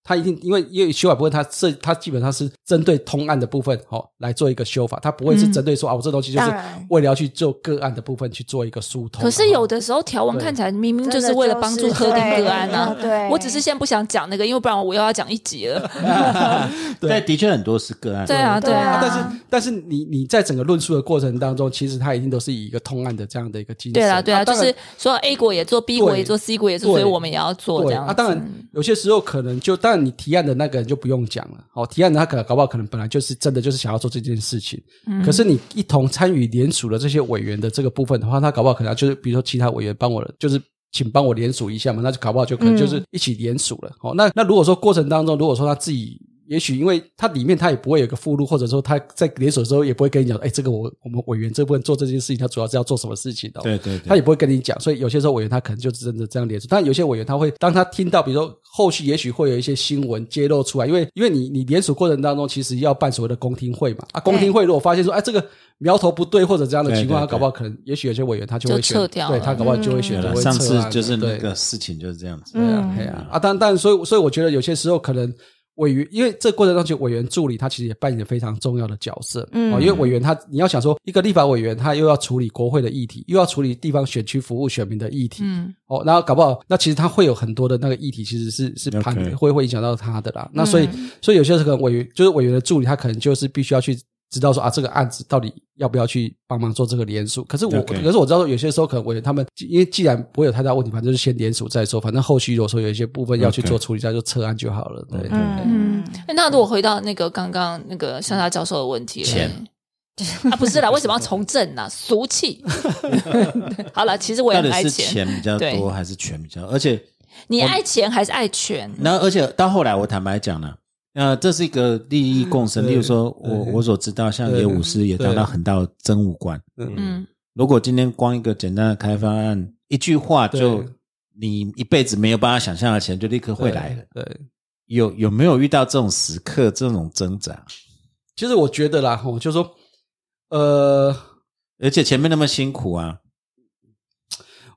他一定因为因为修法部分，它是它基本上是针对通案的部分哦来做一个修法，它不会是针对说、啊我这东西就是为了要去做个案的部分去做一个疏通。可是有的的时候条文看起来明明就是为了帮助特定个案呢啊。对对我只是现在不想讲那个，因为不然我又要讲一集了。对，的确很多是个案。对啊，对啊啊。但是但是你你在整个论述的过程当中，其实它一定都是以一个通案的这样的一个精神。对啊，对啊，就是说 A 国也做，B 国也做，C 国也做，所以我们也要做这样啊，当然有些时候可能就，那你提案的那个人就不用讲了。好、提案的他可能搞不好可能本来就是真的就是想要做这件事情，可是你一同参与联署的这些委员的这个部分的话，他搞不好可能就是比如说其他委员帮我就是。请帮我联署一下嘛，那就搞不好就可能就是一起联署了。哦，那那如果说过程当中，如果说他自己，也许因为它里面它也不会有个附录，或者说他在联锁的时候也不会跟你讲，哎，这个我我们委员这部分做这件事情，他主要是要做什么事情的、哦。对对对。他也不会跟你讲，所以有些时候委员他可能就真的这样联署，但有些委员他会当他听到，比如说后续也许会有一些新闻揭露出来，因为因为你你联署过程当中其实要办所谓的公听会嘛，啊，公听会如果发现说，哎，这个苗头不对或者这样的情况，他搞不好可能也许有些委员他就会撤掉对他搞不好就会选择上次就是那个事情就是这样子。对啊，对啊，啊，但但所以所以我觉得有些时候可能委员，因为这过程当中，委员助理他其实也扮演非常重要的角色。嗯哦，因为委员他你要想说，一个立法委员他又要处理国会的议题，又要处理地方选区服务选民的议题。嗯，哦，然后搞不好，那其实他会有很多的那个议题，其实是是盘 OK 会会影响到他的啦。那所以所以有些时候可能委员就是委员的助理，他可能就是必须要去知道说啊，这个案子到底要不要去帮忙做这个联署。可是我可是我知道说有些时候可能委员他们因为既然不会有太大问题，反正就是先联署再说，反正后续如果说有一些部分要去做处理，再就撤案就好了。对对对。嗯，哎那如果回到那个刚刚那个向下教授的问题，钱啊，不是啦，为什么要从政呢？俗气。好了，其实我也到底是很爱钱。钱比较多还是权比较？而且你爱钱还是爱权？那，而且到后来，我坦白讲呢，呃，这是一个利益共生。对例如说，我我所知道，像对野武师也达到很大的政务官。嗯嗯，如果今天光一个简单的开发案，一句话就你一辈子没有办法想象的钱，就立刻会来了。对，有有没有遇到这种时刻，这种挣扎？其实我觉得啦，吼，就是说，呃，而且前面那么辛苦啊，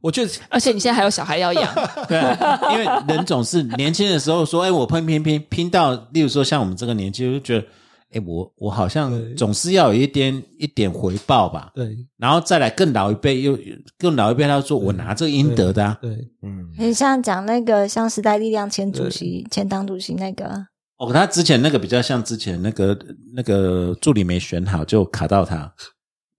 我觉得而且你现在还有小孩要养，对啊，因为人总是年轻的时候说，哎，我拼拼拼拼到，例如说像我们这个年纪，就觉得，哎，我我好像对。总是要有一点一点回报吧。对。然后再来更老一辈，又更老一辈，他说我拿这个应得的啊。对，嗯，你像讲那个像时代力量前主席、前党主席那个，哦，他之前那个比较像之前那个那个助理没选好，就卡到他。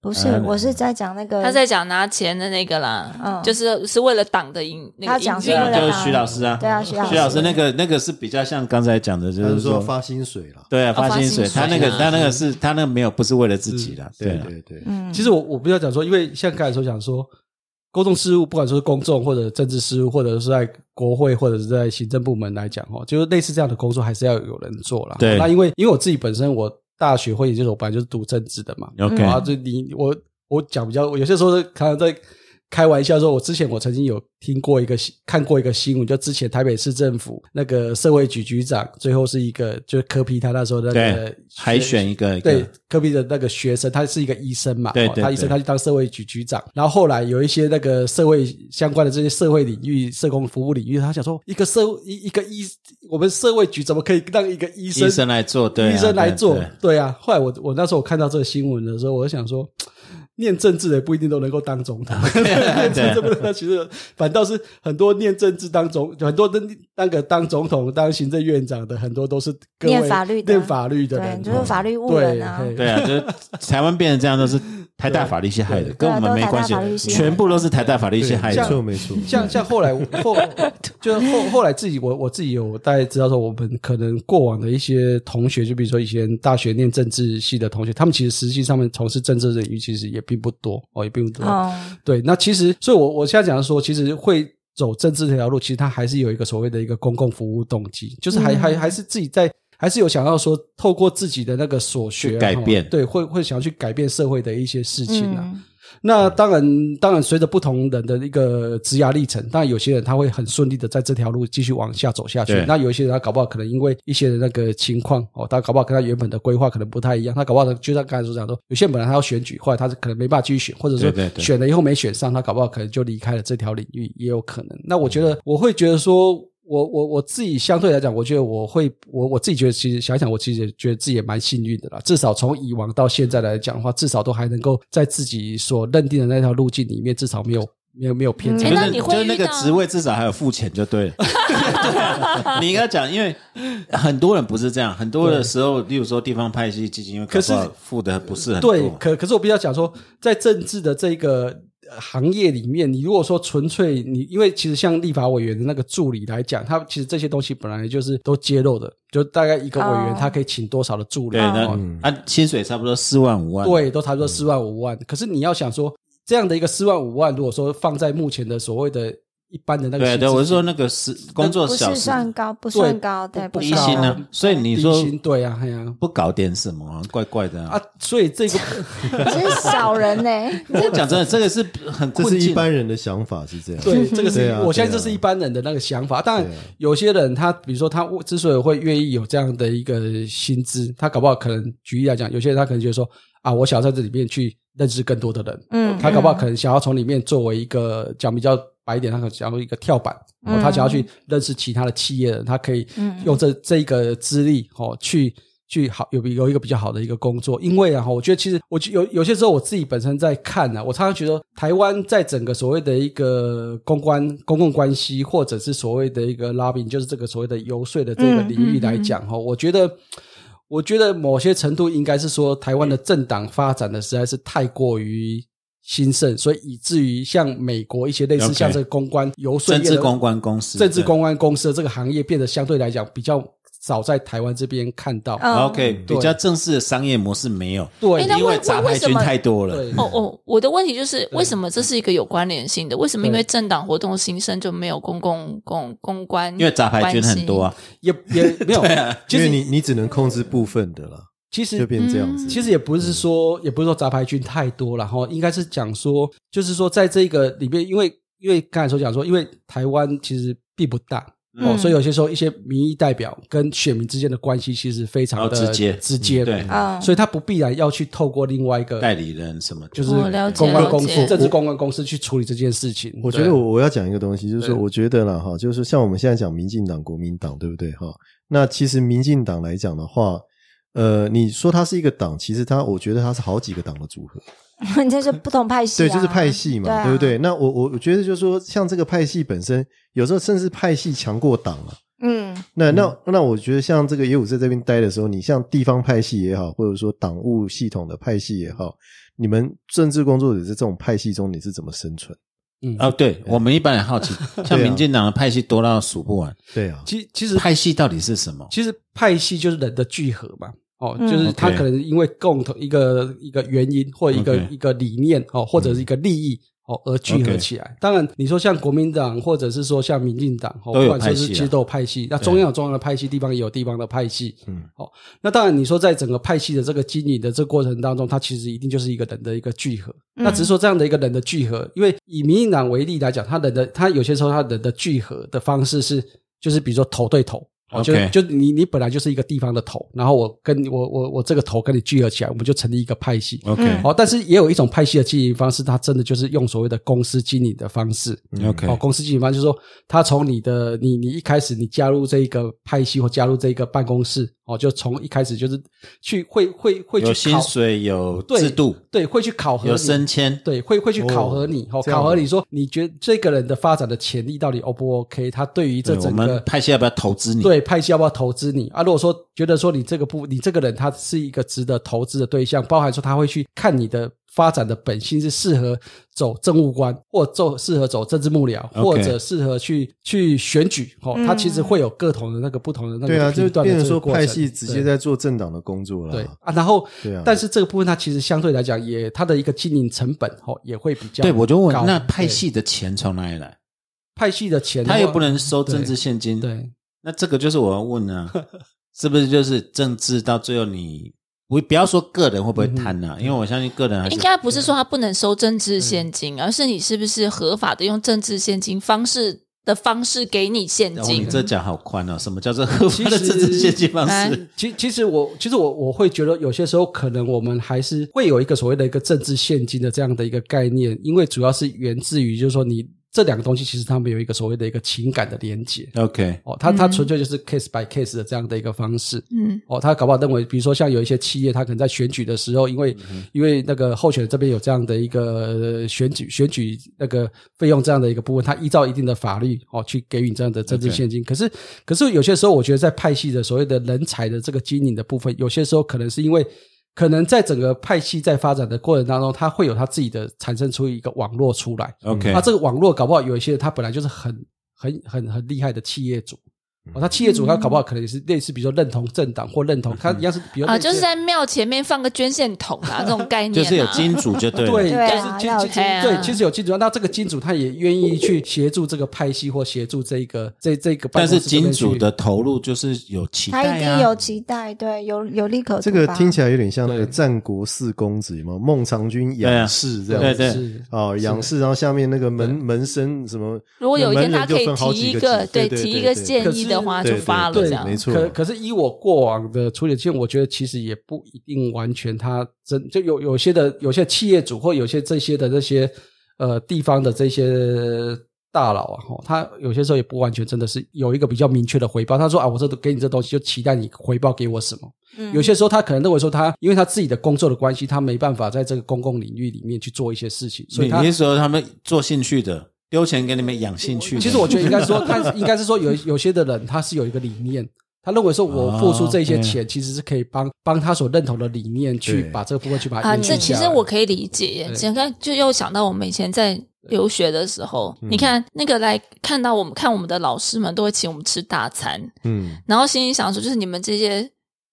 不是，嗯我是在讲那个他在讲拿钱的那个啦，嗯就是是为了党的赢那个赢他讲是对啊，就是徐老师啊，对啊徐老师徐老师那个那个是比较像刚才讲的，就是说发薪水了。对啊，哦发薪水，发薪水他那个啊他那个是他那个没有不是为了自己的，对啊对对，嗯，其实我我不要讲说，因为像刚才所讲说，公众事务，不管说是公众或者政治事务，或者是在国会或者是在行政部门来讲，哦，就是类似这样的工作，还是要有人做啦。对那因为因为我自己本身我大学或研究所本来就是读政治的嘛，OK。然后就你我我讲比较，我有些时候常常在开玩笑说，我之前我曾经有听过一个看过一个新闻，就之前台北市政府那个社会局局长，最后是一个就是科批他那时候那个，海选一个对，科比的那个学生，他是一个医生嘛，对对对哦他医生他去当社会局局长，然后后来有一些那个社会相关的这些社会领域、社工服务领域，他想说，一个社一一个医，我们社会局怎么可以让一个医生医生来做，对啊，医生来做？对啊。后来我我那时候我看到这个新闻的时候，我就想说，念政治的不一定都能够当总统，念政治不能，其实反倒是很多念政治当总，很多的那个当总统、当行政院长的，很多都是各位念法律的。念法律的对，人，就是法律误人啊。对对啊，就是台湾变成这样，都是 台大法律系害的，跟我们没关系全部都是台大法律系害的。错没错，像像后来后就是后后来自己我我自己有大概知道说，我们可能过往的一些同学，就比如说以前大学念政治系的同学，他们其实实际上面从事政治领域其实也并不多哦，也并不多。哦，对，那其实，所以我我现在讲的说，其实会走政治这条路，其实它还是有一个所谓的一个公共服务动机，就是还、嗯还还是自己在，还是有想要说，透过自己的那个所学改变对，会会想要去改变社会的一些事情啊。嗯那当然，当然，随着不同人的一个职涯历程，当然有些人他会很顺利的在这条路继续往下走下去。那有一些人他搞不好可能因为一些的那个情况哦，他搞不好跟他原本的规划可能不太一样，他搞不好就像刚才所讲说，有些人本来他要选举，后来他是可能没办法继续选，或者说选了以后没选上，他搞不好可能就离开了这条领域，也有可能。那我觉得我会觉得说。我我我自己相对来讲，我觉得我会我我自己觉得，其实想想，我其实也觉得自己也蛮幸运的啦。至少从以往到现在来讲的话，至少都还能够在自己所认定的那条路径里面，至少没有没有没有偏差。就是哎那你会就是那个职位至少还有付钱就对了。对啊你应该讲，因为很多人不是这样，很多的时候，例如说地方派系基金会，可是付的不是很多。对，可可是我必须要讲说，在政治的这个呃行业里面，你如果说纯粹你，因为其实像立法委员的那个助理来讲，他其实这些东西本来就是都揭露的，就大概一个委员哦他可以请多少的助理，对，那嗯啊，薪水差不多四万五万。对，都差不多四万五万。可是你要想说，这样的一个四万五万，如果说放在目前的所谓的一般的那个对对，我是说那个是工作不是小时算高，不算高，对，不不低薪呢，所以你低说薪对啊，哎呀不搞点什么啊，怪怪的啊。啊，所以这个 只是小人呢。我讲真的，这个是很这是一。般人的想法是这样。对，这个是、我相信对啊这是一般人的那个想法。当然有些人他比如说他之所以会愿意有这样的一个薪资，他搞不好可能举例来讲，有些人他可能觉得说啊，我想要在这里面去认识更多的人，嗯他搞不好可能想要从里面作为一个讲比较白一点，他可能想要一个跳板，哦，嗯。他想要去认识其他的企业人，他可以嗯用这这一个资历哦去。去好有有一个比较好的一个工作，因为啊，我觉得其实我有有些时候我自己本身在看呢、啊，我常常觉得台湾在整个所谓的一个公关公共关系，或者是所谓的一个 lobbying，就是这个所谓的游说的这个领域来讲哈、我觉得我觉得某些程度应该是说，台湾的政党发展的实在是太过于兴盛，所以以至于像美国一些类似像这个公关游说政治公关公司，政治公关公司的这个行业变得相对来讲比较少在台湾这边看到。嗯 OK 对。比较正式的商业模式没有，对因为杂牌军太多了。哦哦，我的问题就是为什么这是一个有关联性的？为什么因为政党活动兴盛就没有公共公公关？因为杂牌军很多啊，也也没有，其实因为你你只能控制部分的了，其实就变这样子。其实也不是说，也不是说杂牌军太多了哈，应该是讲说，就是说在这个里面，因为因为刚才所讲说，因为台湾其实并不大。哦，嗯所以有些时候一些民意代表跟选民之间的关系其实非常的哦直接直接的，对嗯所以他不必然要去透过另外一个代理人什么，就是公关公司、政治公关公司去处理这件事情。我觉得我我要讲一个东西，就是说，我觉得了哈，就是像我们现在讲民进党、国民党，对不对哈？那其实民进党来讲的话，呃，你说它是一个党，其实它我觉得它是好几个党的组合，你这是不同派系、啊，对，就是派系嘛，对啊对不对？那我我我觉得就是说，像这个派系本身，有时候甚至派系强过党啊。嗯那那那，我觉得像这个野武在这边待的时候，你像地方派系也好，或者说党务系统的派系也好，你们政治工作者在这种派系中，你是怎么生存？嗯哦，对我们一般很好奇，像民进党的派系多到数不完，对啊，其其实派系到底是什么？其实派系就是人的聚合嘛。哦，嗯就是他可能因为共同一个一个原因或一个一个理念哦，或者是一个利益哦而聚合起来。当然，你说像国民党或者是说像民进党，哦，不管是其实都有派系。那中央有中央的派系，地方也有地方的派系。嗯，哦，那当然，你说在整个派系的这个经营的这过程当中，它其实一定就是一个人的一个聚合。嗯那只是说这样的一个人的聚合，因为以民进党为例来讲，他人的他有些时候他人的聚合的方式是，就是比如说头对头。哦，就就你你本来就是一个地方的头，然后我跟我我我这个头跟你聚合起来，我们就成立一个派系。OK 嗯哦，但是也有一种派系的经营方式，它真的就是用所谓的公司经营的方式。OK 哦，公司经营方式就是说，他从你的你你一开始你加入这一个派系或加入这一个办公室，哦，就从一开始就是去会会会去有薪水，有制度，对，会去考核有你升迁，对，会会去考核你，哦，考核你说你觉得这个人的发展的潜力到底 O 不 OK？他对于这对我们整个派系要不要投资你？对派系要不要投资你啊？如果说觉得说你这个部你这个人他是一个值得投资的对象，包含说他会去看你的发展的本性是适合走政务官，或走适合走政治幕僚，或者适合去去选举哦，他其实会有各同的那个不同的那个对啊，就变成说派系直接在做政党的工作了。对。啊，然后对啊。但是这个部分它其实相对来讲也它的一个经营成本哦也会比较对，我就问高，那派系的钱从哪里来？派系的钱他又不能收政治现金，对。那这个就是我要问啊，是不是就是政治到最后你不不要说个人会不会贪呐、因为我相信个人还是应该不是说他不能收政治现金，而是你是不是合法的用政治现金方式的方式给你现哦，你金？这讲好宽哦，什么叫做合法的政治现金方哎式？其其实我其实我我会觉得有些时候可能我们还是会有一个所谓的一个政治现金的这样的一个概念，因为主要是源自于就是说你这两个东西其实他们有一个所谓的一个情感的连接。OK，哦，它它纯粹就是 case by case 的这样的一个方式。嗯，哦，他搞不好认为，比如说像有一些企业，他可能在选举的时候，因为、因为那个候选人这边有这样的一个呃选举选举那个费用这样的一个部分，他依照一定的法律哦去给予你这样的政治现金。可是可是有些时候，我觉得在派系的所谓的人才的这个经营的部分，有些时候可能是因为。可能在整个派系在发展的过程当中，它会有它自己的产生出一个网络出来。OK 那这个网络搞不好有一些他本来就是很很很很厉害的企业主，哦，他企业主他搞不好可能也是类似，比如说认同政党或认同，他一样是比如啊，就是在庙前面放个捐献桶啊，这种概念、啊，就是有金主就对。对，对就是其实其金主对，其实有金主，那这个金主他也愿意去协助这个派系或协助这一个这这个但是金主的投入就是有期待啊，一定有期待，对，有有利可图这个听起来有点像那个战国四公子嘛，孟尝君仰视这样子。对对是哦，仰视，然后下面那个门门生什么？如果有一天他可以提一个对提一个。建议的话，就发了这样。没错可可是以我过往的处理经验，我觉得其实也不一定完全他真就有有些的有些企业主或有些这些的这些呃地方的这些大佬啊，吼，他有些时候也不完全真的是有一个比较明确的回报。他说啊，我这给你这东西，就期待你回报给我什么。嗯有些时候他可能认为说他因为他自己的工作的关系，他没办法在这个公共领域里面去做一些事情，所以他你你是说他们做兴趣的，丢钱给你们养兴趣？其实我觉得应该说，他应该是说有有些的人他是有一个理念，他认为说我付出这些钱，其实是可以帮帮他所认同的理念去把这个部分去把它啊，这其实我可以理解耶。对。现在就又想到我们以前在留学的时候，嗯。你看那个来看到我们看我们的老师们都会请我们吃大餐，嗯，然后心里想说，就是你们这些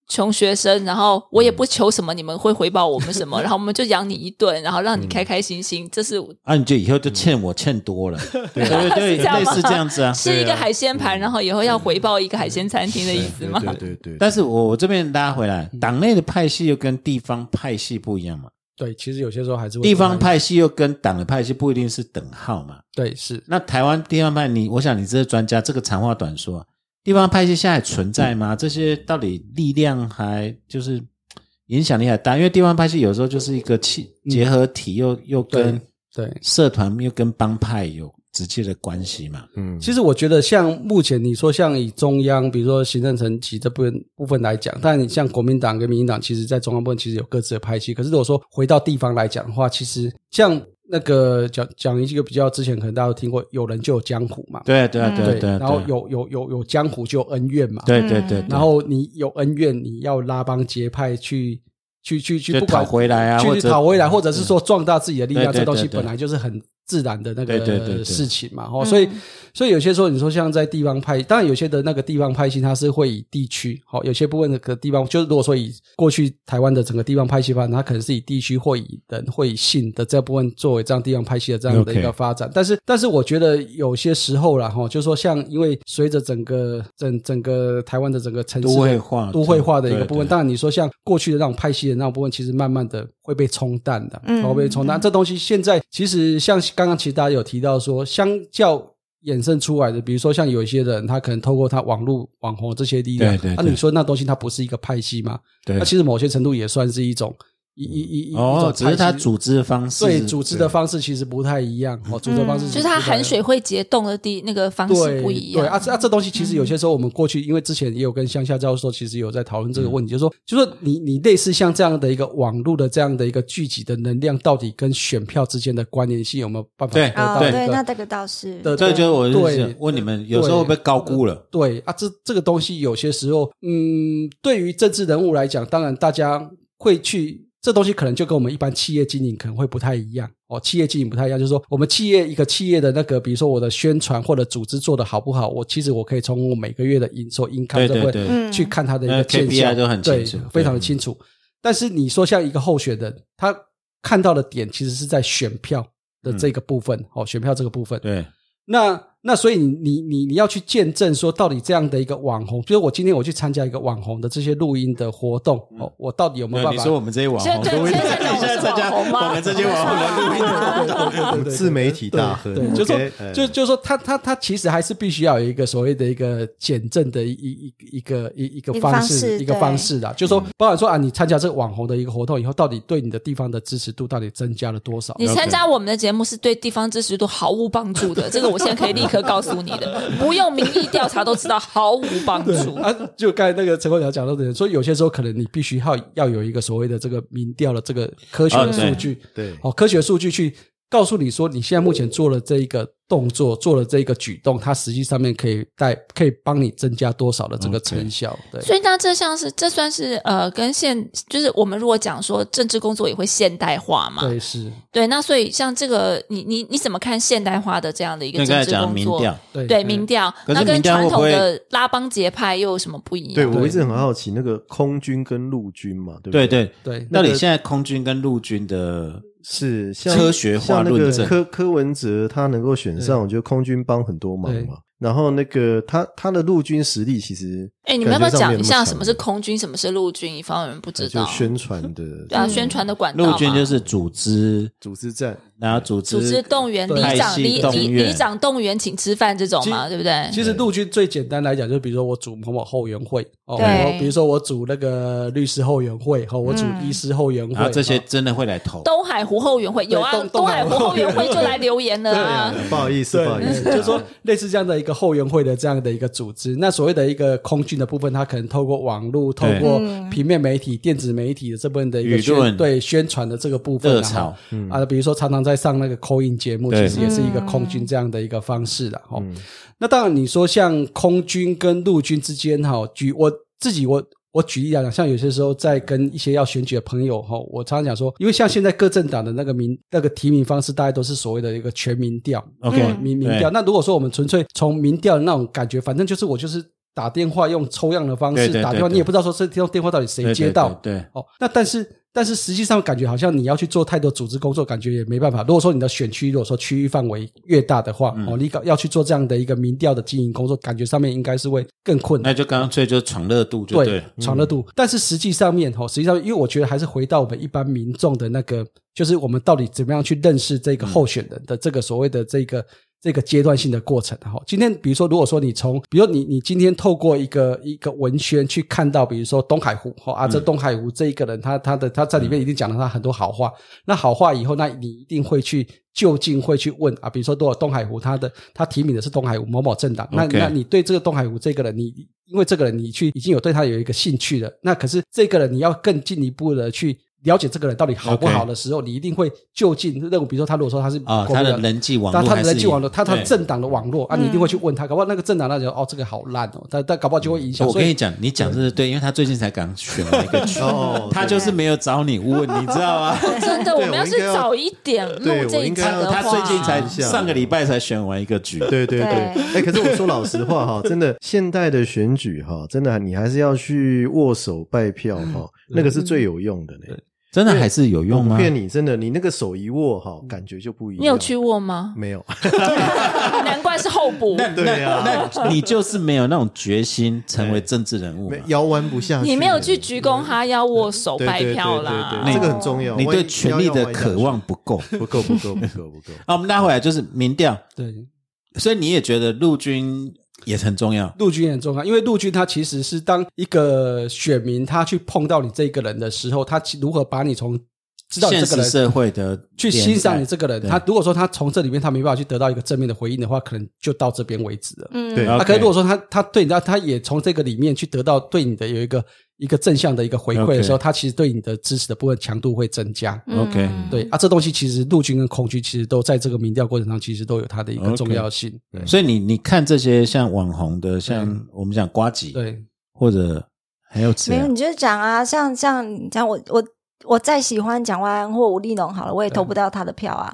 穷学生，然后我也不求什么，你们会回报我们什么，然后我们就养你一顿，然后让你开开心心，这是啊，你就以后就欠我欠多了，对对对，类似这样子啊。吃一个海鲜盘，然后以后要回报一个海鲜餐厅的意思吗？对对对，但是我我这边拉回来，党内的派系又跟地方派系不一样嘛，对，其实有些时候还是会地方派系又跟党的派系不一定是等号嘛。对是。那台湾地方派，你我想你这是专家，这个长话短说，地方派系现在还存在吗？这些到底力量还就是影响力还大？因为地方派系有时候就是一个气结合体，又又跟对对。社团又跟帮派有直接的关系嘛。嗯，其实我觉得，像目前你说像以中央，比如说行政层级这部分部分来讲，但你像国民党跟民进党，其实在中央部分其实有各自的派系。可是如果说回到地方来讲的话，其实像那个讲讲一个比较之前可能大家都听过，有人就有江湖嘛，对啊对啊对啊对，然后有有有有江湖就有恩怨嘛，对对对，然后你有恩怨，你要拉帮结派去去去去就不管讨回来啊，或去讨回来，或者是说壮大自己的力量，这东西本来就是很自然的那个事情嘛。哦，所以所以有些时候你说像在地方拍，当然有些的那个地方拍戏，它是会以地区，好，有些部分的个地方，就是如果说以过去台湾的整个地方拍戏发展，它可能是以地区或以人或以性的这部分作为这样地方拍戏的这样的一个发展。但是但是我觉得有些时候啦，哈，就是说像因为随着整个整整个台湾的整个城市都会化都会化的一个部分。当然，你说像过去的那种派系的那种部分，其实慢慢的会被冲淡的，嗯会被冲淡。这东西现在其实像刚刚其实大家有提到说，相较。衍生出来的，比如说像有一些人，他可能透过他网络网红这些力量，那、你说那东西它不是一个派系吗？对那其实某些程度也算是一种一一一一一哦，只是他组织的方式，对组织的方式其实不太一样哦，组织的方式就是它含水会结冻的地那个方式不一样。对啊，这啊这东西其实有些时候我们过去，因为之前也有跟乡下教授其实有在讨论这个问题，就是说，就说你你类似像这样的一个网络的这样的一个聚集的能量，到底跟选票之间的关联性有没有办法对对，那这个倒是对这就是我就是对问你们，有时候会不会高估了？对啊，这这个东西有些时候，嗯，对于政治人物来讲，当然大家会去。这东西可能就跟我们一般企业经营可能会不太一样。哦，企业经营不太一样，就是说我们企业一个企业的那个，比如说我的宣传或者组织做的好不好，我其实我可以从我每个月的营收、应看都会对对对，嗯去看他的一那个见 KPI，都很对清楚非常的清楚。但是你说像一个候选人，他看到的点其实是在选票的这个部分，哦，选票这个部分，对，那那所以你你你你要去见证说，到底这样的一个网红，比如我今天我去参加一个网红的这些录音的活动，哦，我到底有没有办法？你说我们这些网红，现在对都会现在参加网红我们这些网红的录音的我们自媒体大亨，对，就说 OK，哎就就说他他他其实还是必须要有一个所谓的一个减震的一一一一个一一个方式一个方式的，就说包含说啊，你参加这个网红的一个活动以后，到底对你的地方的支持度到底增加了多少？你参加我们的节目是对地方支持度毫无帮助的，这个我现在可以立刻告诉你的，不用民意调查都知道毫无帮助。啊，就刚才那个陈国强讲到的，说有些时候可能你必须要要有一个所谓的这个民调的这个科学的啊对数据，对哦，科学数据去告诉你说，你现在目前做了这一个动作，做了这一个举动，它实际上面可以带可以帮你增加多少的这个成效？对，所以那这像是这算是呃跟现就是我们如果讲说政治工作也会现代化嘛，对是，对，那所以像这个你你你怎么看现代化的这样的一个政那刚才讲治工作？民调，对对民调，可是那跟民调传会不会统的拉帮结派又有什么不一样？对我一直很好奇，那个空军跟陆军嘛，对不对对？对，对，到底现在空军跟陆军的是像科学化像那论证个柯柯文哲他能够选上，我觉得空军帮很多忙嘛。然后那个他他的陆军实力其实，哎，你们要不要讲一下什么是空军，什么是陆军？以防有人不知道。就宣传的对啊，宣传的管道陆军就是组织，组织战，然后组织组织动员里派长、系里里动员。里长动员请吃饭这种嘛，对不对？其实陆军最简单来讲，就比如说我组某某后援会哦，比如说我组那个律师后援会，哦，我组医师后援会，然后这些哦真的会来投，东海湖后援会有啊，东东海湖后援会。就来留言了啊。不好意思，不好意思，就是说类似这样的一个后援会的这样的一个组织。那所谓的一个空军的部分，它可能透过网络、透过平面媒体、电子媒体的这部分的一个舆论宣对宣传的这个部分啊热潮。啊，比如说常常在上那个 call in 节目，其实也是一个空军这样的一个方式的哈。那当然，你说像空军跟陆军之间哈，举我自己我。我举例来讲，像有些时候在跟一些要选举的朋友哈，我常常讲说，因为像现在各政党的那个民那个提名方式，大概都是所谓的一个全民调 OK，哦民民调。那如果说我们纯粹从民调的那种感觉，反正就是我就是打电话用抽样的方式打电话，你也不知道说这通电话到底谁对接到，对，对哦，那但是但是实际上感觉好像你要去做太多组织工作，感觉也没办法。如果说你的选区如果说区域范围越大的话，嗯哦，你搞要去做这样的一个民调的经营工作，感觉上面应该是会更困难。那就干脆就闯热度就对对，闯热度，但是实际上面哈，实际上因为我觉得还是回到我们一般民众的那个，就是我们到底怎么样去认识这个候选人的这个所谓的这个这个阶段性的过程哈。今天比如说，如果说你从，比如你你今天透过一个一个文宣去看到，比如说东海湖哈啊，这东海湖这一个人，他他的他在里面一定讲了他很多好话，那好话以后，那你一定会去。就近会去问啊，比如说，多少东海湖，他的他提名的是东海湖某某政党，那那你对这个东海湖这个人，你因为这个人你去已经有对他有一个兴趣了，那可是这个人你要更进一步的去了解这个人到底好不好的时候，你一定会就近任务，比如说他如果说他是啊，他的人际网络他的人际网络，他他政党的网络啊，你一定会去问他，搞不好那个政党那就哦这个好烂哦，但但搞不好就会影响。我跟你讲，你讲这是对，因为他最近才刚选了一个 局哦，他就是没有找你问，你知道吗？真的，我们要是早一点录对这一集我应该要的话，他最近才上个礼拜才选完一个局，对对对，对。哎，可是我说老实话哈，真的现代的选举哈，真的你还是要去握手拜票哈，那个是最有用的呢。真的还是有用吗？骗你，真的，你那个手一握哈，感觉就不一样。你有去握吗？没有？难怪是候补。那 对啊那你就是没有那种决心成为政治人物嘛？腰弯不下去。你没有去鞠躬哈腰握手拜对对对对票啦对，。这个很重要。你对权力的渴望不够。不够，不够，不够，不够。啊，我们拉回来就是民调，对所以你也觉得陆军也很重要。陆军也很重要，因为陆军他其实是当一个选民他去碰到你这个人的时候，他如何把你从知道这个社会的去欣赏你这个人，对。他如果说他从这里面他没办法去得到一个正面的回应的话，可能就到这边为止了。嗯，对啊，可是如果说他他对你，他他也从这个里面去得到对你的有一个一个正向的一个回馈的时候他其实对你的支持的部分强度会增加。嗯。OK 对啊，这东西其实陆军跟空军其实都在这个民调过程中，其实都有它的一个重要性。所以你你看这些像网红的，像我们讲瓜吉，对，或者还有没有，你就讲啊，像像讲我我我再喜欢蒋万安或吴立农好了，我也投不到他的票啊，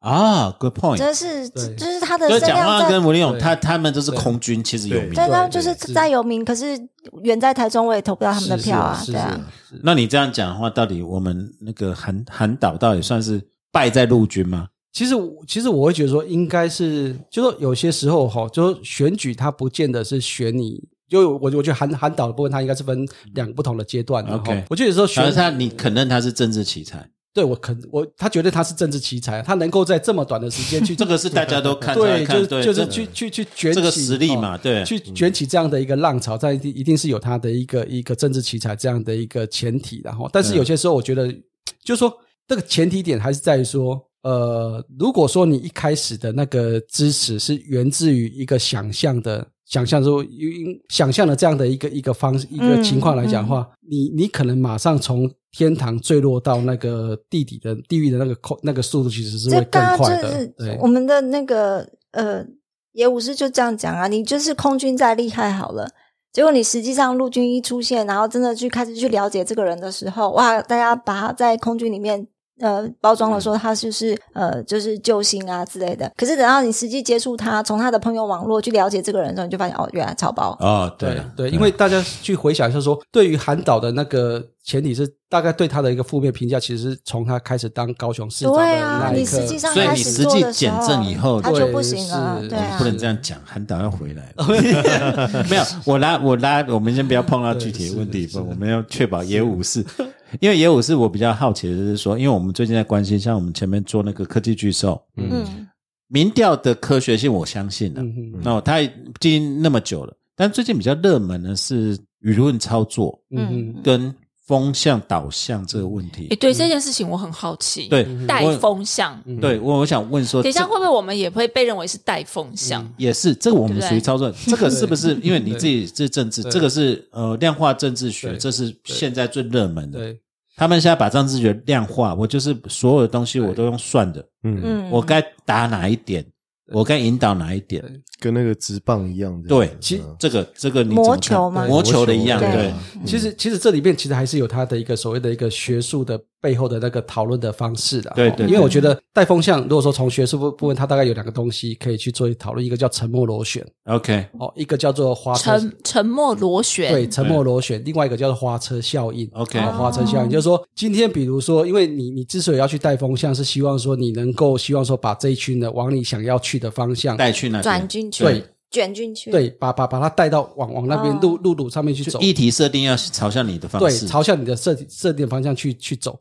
啊，Good point，这是这就是他的就是蒋声量在万安跟吴立勇，他他们都是空军，其实有名对，的。他们就是是再有名，可是远在台中，我也投不到他们的票啊，对啊，那你这样讲的话，到底我们那个韩韩导到底算是败在陆军吗？其实，其实我会觉得说，应该是，就说有些时候哈，就说选举它不见得是选你，就我我觉得韩韩导的部分，他应该是分两个不同的阶段 OK 我觉得有时候选反正他你肯认他是政治奇才，对我肯我他觉得他是政治奇才，他能够在这么短的时间去 这个是大家都看对，就是就是去去去卷起这个实力嘛哦对。去卷起这样的一个浪潮，在一定一定是有他的一个一个政治奇才这样的一个前提然后，但是有些时候我觉得，就是说这个前提点还是在于说，呃，如果说你一开始的那个支持是源自于一个想象的。想象说，因想象的这样的一个一个方一个情况来讲的话，你你可能马上从天堂坠落到那个地底的地狱的那个空那个速度，其实是会更快的。我们的那个呃野武士就这样讲啊，你就是空军再厉害好了。结果你实际上陆军一出现，然后真的去开始去了解这个人的时候，哇，大家把他在空军里面呃包装了说他就是呃就是救星啊之类的。可是等到你实际接触他，从他的朋友网络去了解这个人的时候，你就发现哦，原来草包。哦，对对，因为大家去回想一下说，对于韩导的那个前提是大概对他的一个负面评价，其实是从他开始当高雄市长的对啊，那一刻你实际上所以你实际做的时候检证以后他就不行了，是对啊，不能这样讲，韩导要回来。没有，我拉我拉，我们先不要碰到具体的问题，我们要确保野武士。因为也有是，我比较好奇的就是说，因为我们最近在关心，像我们前面做那个科技巨兽，嗯民调的科学性我相信了、嗯嗯那、它已经那么久了，但最近比较热门的是舆论操作嗯嗯跟风向导向这个问题。诶，对这件事情我很好奇。对，带风向，对我我想问说，等一下会不会我们也会被认为是带风向？也是这个我们属于操作，这个是不是因为你自己是政治，这个是呃量化政治学，这是现在最热门的。对他们现在把政治学量化，我就是所有的东西我都用算的，嗯，嗯，我该打哪一点，我该引导哪一点。跟那个直棒一样的。对，其实这个这个你怎么魔球嘛。魔球的一样，对。对，其实其实这里面其实还是有它的一个所谓的一个学术的背后的那个讨论的方式的。哦对对对因为我觉得带风向，如果说从学术部部分，它大概有两个东西可以去做讨论，一个叫沉默螺旋，OK，哦，一个叫做花车沉沉默螺旋，对，沉默螺旋，另外一个叫做花车效应。OK 哦花车效应就是说，今天比如说，因为你你之所以要去带风向，是希望说你能够希望说把这一群人往你想要去的方向，带去那边。转进去，对卷进去，对，把把把它带到往往那边哦。路路路上面去走，议题设定要朝向你的方对，朝向你的设设定方向去去走。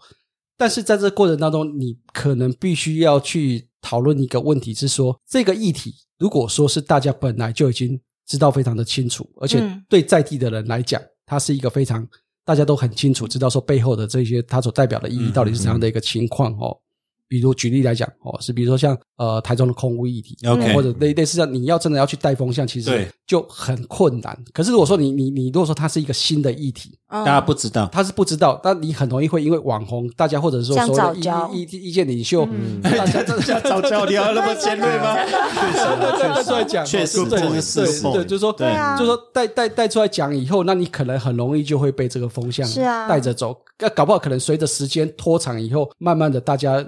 但是在这个过程当中，你可能必须要去讨论一个问题，是说这个议题，如果说是大家本来就已经知道非常的清楚，而且嗯。对在地的人来讲，它是一个非常大家都很清楚，知道说背后的这些它所代表的意义到底是怎样的一个情况哦。比如举例来讲哦，是比如说像呃台中的空屋议题 OK 或者类类似像你要真的要去带风向，其实就很困难。可是如果说你你你如果说它是一个新的议题，嗯，大家不知道，他是不知道，但你很容易会因为网红，大家或者说像所谓的早教。意意意意见领袖，嗯。大家真的早教你要那么尖锐吗？带出来讲，确实对这是事实对对，就是说，对。啊就是说带带带出来讲以后，那你可能很容易就会被这个风向是啊。带着走，那搞不好可能随着时间拖长以后，慢慢的大家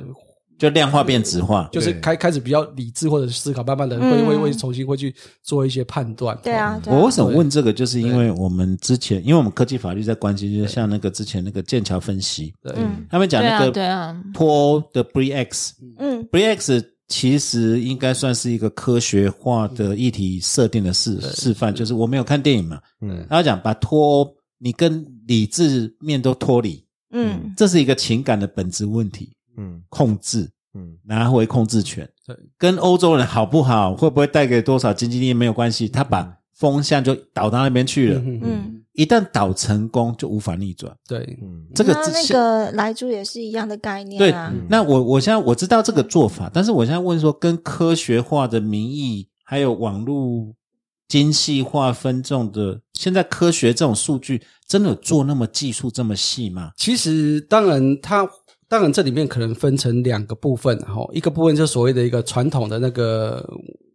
就量化变质化，就是开开始比较理智或者是思考，慢慢的会嗯。会会重新会去做一些判断。对啊，对啊。我为什么问这个，就是因为我们之前，因为我们科技法律在关心，就是像那个之前那个剑桥分析，对，嗯。他们讲那个对啊，脱欧的 BRICS。嗯。BRICS 其实应该算是一个科学化的议题设定的示示范，就是我没有看电影嘛，嗯。他讲把脱欧你跟理智面都脱离，嗯。这是一个情感的本质问题，嗯控制。嗯拿回控制权。对，跟欧洲人好不好，会不会带给多少经济利益没有关系，他把风向就导到那边去了。嗯一旦导成功，就无法逆转。对，嗯这个那那个来猪也是一样的概念对啊。那我我现在我知道这个做法，但是我现在问说，跟科学化的民意还有网络精细化分众的，现在科学这种数据真的有做那么技术这么细吗？其实当然它。当然，这里面可能分成两个部分，哈一个部分就是所谓的一个传统的那个，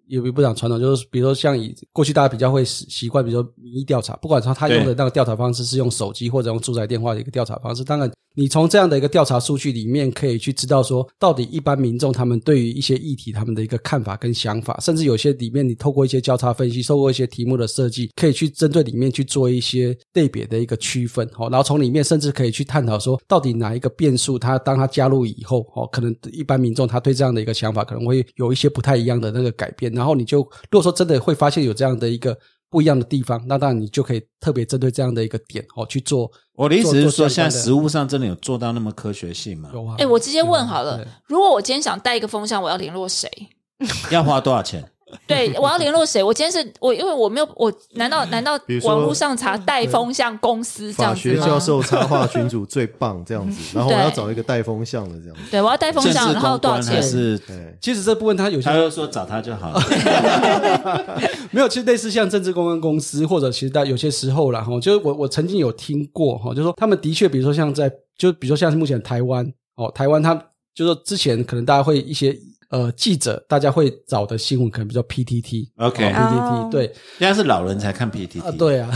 也不讲传统，就是比如说像以过去大家比较会习习惯，比如说民意调查，不管说他用的那个调查方式是用手机或者用住宅电话的一个调查方式，当然你从这样的一个调查数据里面可以去知道说，到底一般民众他们对于一些议题他们的一个看法跟想法，甚至有些里面你透过一些交叉分析，透过一些题目的设计，可以去针对里面去做一些类别的一个区分，好，然后从里面甚至可以去探讨说，到底哪一个变数，它当它加入以后，哦，可能一般民众他对这样的一个想法可能会有一些不太一样的那个改变，然后你就如果说真的会发现有这样的一个。不一样的地方，那当然你就可以特别针对这样的一个点哦去做。我的意思是说，现在实物上真的有做到那么科学性吗？有啊，哎，我直接问好了，如果我今天想带一个风箱，我要联络谁？要花多少钱？对，我要联络谁？我今天是我，因为我没有，我难道 难道网络上查带风向公司这？学教授插画群主最棒这样子，然后我要找一个带风向的这样子。对，我要带风向，然后多少钱？是？对，其实这部分他有些他又说找他就好了。没有，其实类似像政治公关公司，或者其实在有些时候啦，哈，就是我我曾经有听过哈，就是说他们的确，比如说像在，就比如说像是目前台湾哦，台湾他就是说之前可能大家会一些呃记者，大家会找的新闻，可能比如说 PTT。OK，哦哦。PTT 对现在是老人才看 PTT 啊，对啊，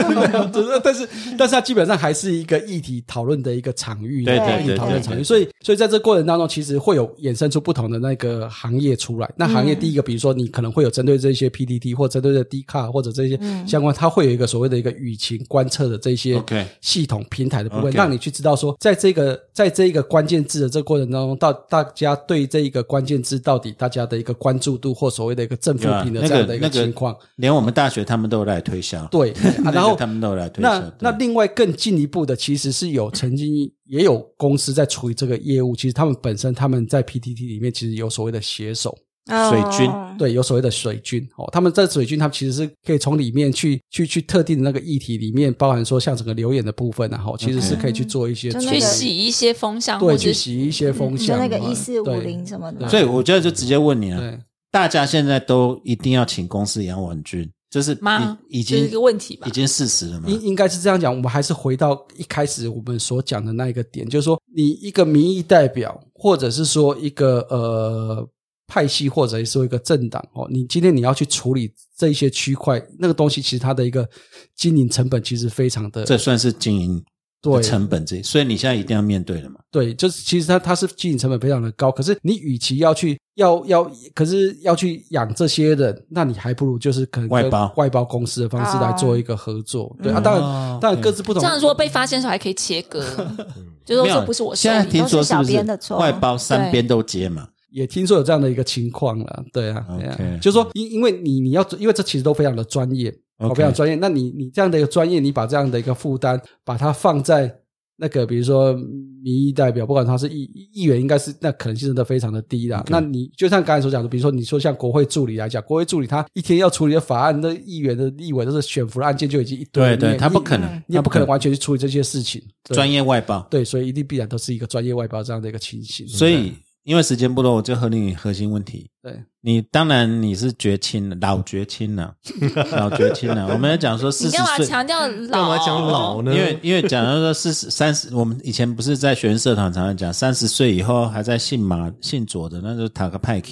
就是但是但是它基本上还是一个议题讨论的一个场域，对对议题讨论场域，对对所以所以在这过程当中，其实会有衍生出不同的那个行业出来。那行业第一个，比如说你可能会有针对这些 PTT 或针对的 D 卡或者这些相关，它会有一个所谓的一个舆情观测的这些系统平台的部分让你去知道说，在这个在这一个关键字的这个过程当中，到大家对这一个关键字到底大家的一个关注度或所谓的一个正负评的这样的一个那个情况。连我们大学他们都有来推销。对，啊、然后他们都有来推销。那那另外更进一步的，其实是有曾经也有公司在处理这个业务。其实他们本身他们在 PTT 里面其实有所谓的携手，水军哦对，有所谓的水军哦。他们在水军，他们其实是可以从里面去去去特定的那个议题里面，包含说像整个留言的部分然后其实是可以去做一些去洗一些风向，或对，去洗一些风就向，那个哦一四五零什么的，所以我觉得就直接问你啊，对。大家现在都一定要请公司养婉君，就是吗？已已经是一个问题吧已？经事实了吗？应应该是这样讲，我们还是回到一开始我们所讲的那一个点，就是说，你一个民意代表，或者是说一个呃派系，或者是说一个政党哦，你今天你要去处理这一些区块，那个东西其实它的一个经营成本其实非常的这算是经营的对成本这，所以你现在一定要面对了嘛。对，就是其实它它是经营成本非常的高，可是你与其要去要要，可是要去养这些人，那你还不如就是可能外包外包公司的方式来做一个合作。对啊，当然、哦当然各自不同。这样说被发现的时候还可以切割，就是说不是我现在听说是小是不是编的错外包三边都接嘛？也听说有这样的一个情况了，对啊，对啊 OK 就是说，因因为你你要，因为这其实都非常的专业，哦非常专业。那你你这样的一个专业，你把这样的一个负担，把它放在那个比如说民意代表，不管他是议议员，应该是那可能性真的非常的低啦。那你就像刚才所讲的，比如说你说像国会助理来讲，国会助理他一天要处理的法案，那议员的立委都是选服的案件就已经一堆，对对，他不可能，你也不可能完全去处理这些事情，专业外包。对，所以一定必然都是一个专业外包这样的一个情形。所以因为时间不多，我就和你核心问题。对。你当然你是绝亲了，老绝亲了，老绝亲了。我们要讲说四十你干嘛岁，强调干老？嘛讲老呢？因为因为讲到说四十三十，我们以前不是在学生社团常常讲，三十岁以后还在姓马姓左的，那就塔个派克。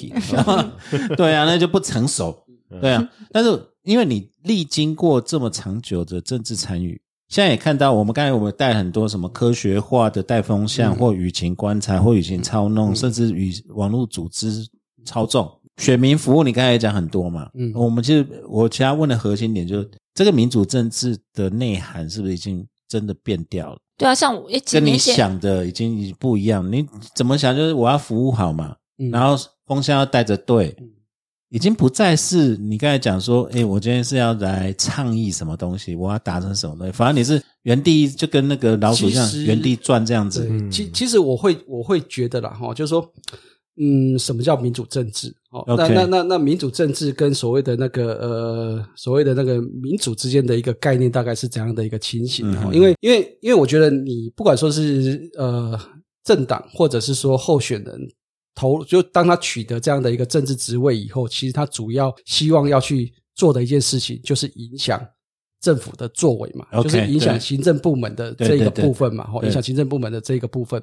对啊，那就不成熟。对啊，但是因为你历经过这么长久的政治参与，现在也看到我们刚才我们带很多什么科学化的带风向，或舆情观察，或舆情操弄，甚至与网络组织操纵。选民服务，你刚才也讲很多嘛，嗯我们其实我其他问的核心点就是这个民主政治的内涵是不是已经真的变掉了？对啊，像我跟你，想的已经不一样。你怎么想？就是我要服务好嘛，嗯然后风向要带着队，已经不再是你刚才讲说，哎，我今天是要来倡议什么东西，我要达成什么东西。反而你是原地就跟那个老鼠一样原地转这样子。对，其其实我会我会觉得啦哈，就是说，嗯，什么叫民主政治？哦，那那那那民主政治跟所谓的那个呃所谓的那个民主之间的一个概念，大概是怎样的一个情形？哦嗯因为因为因为我觉得你不管说是呃政党或者是说候选人。投就当他取得这样的一个政治职位以后，其实他主要希望要去做的一件事情，就是影响政府的作为嘛就是影响行政部门的这一个部分嘛，哦，影响行政部门的这一个部分。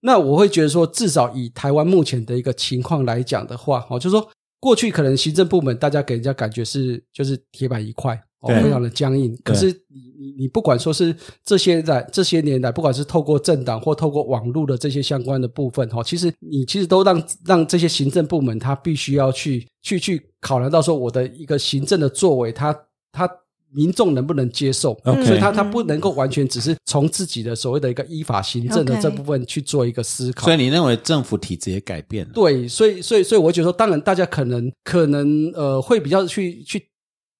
那我会觉得说，至少以台湾目前的一个情况来讲的话，哦，就是说过去可能行政部门大家给人家感觉是就是铁板一块，哦，非常的僵硬。可是你你你不管说是这些在这些年来，不管是透过政党或透过网络的这些相关的部分，哈，其实你其实都让让这些行政部门他必须要去去去考量到说我的一个行政的作为，他他。民众能不能接受所以他他不能够完全只是从自己的所谓的一个依法行政的这部分去做一个思考。所以你认为政府体制也改变了？对，所以所以所以我觉得说，当然大家可能可能呃会比较去去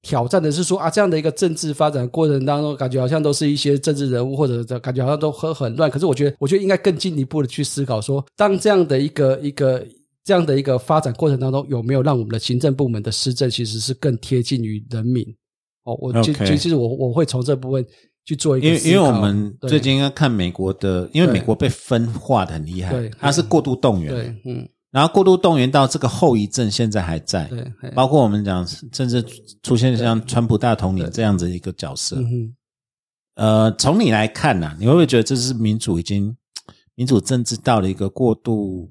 挑战的是说啊，这样的一个政治发展过程当中，感觉好像都是一些政治人物或者感觉好像都很很乱。可是我觉得，我觉得应该更进一步的去思考说，当这样的一个一个这样的一个发展过程当中，有没有让我们的行政部门的施政其实是更贴近于人民？哦，我其其其实我我会从这部分去做一个，因为因为我们最近要看美国的，因为美国被分化的很厉害对，它是过度动员，对嗯然后过度动员到这个后遗症现在还在，对包括我们讲，甚至出现像川普大统领这样子一个角色。嗯呃，从你来看呐、你会不会觉得这是民主已经 民主政治到了一个过度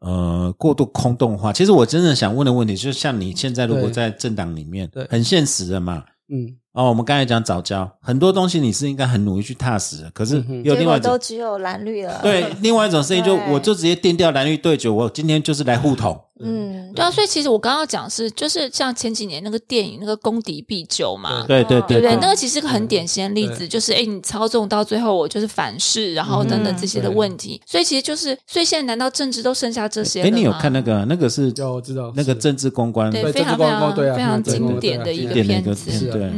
呃过度空洞化？其实我真的想问的问题，就像你现在如果在政党里面对，很现实的嘛。嗯哦，我们刚才讲早教，很多东西你是应该很努力去踏实的，可是有另外一种都只有蓝绿了。对，另外一种声音就 我就直接定掉蓝绿对决，我今天就是来互捅。嗯，对啊，所以其实我刚刚讲是，就是像前几年那个电影那个《攻敌必救》嘛，对对对对不对？那个其实是个很典型的例子，就是哎，你操纵到最后，我就是反噬，然后等等这些的问题。所以其实就是，所以现在难道政治都剩下这些了哎，你有看那个那个是有我知道那个政治公关对对非常对啊非常经典的一个片子，对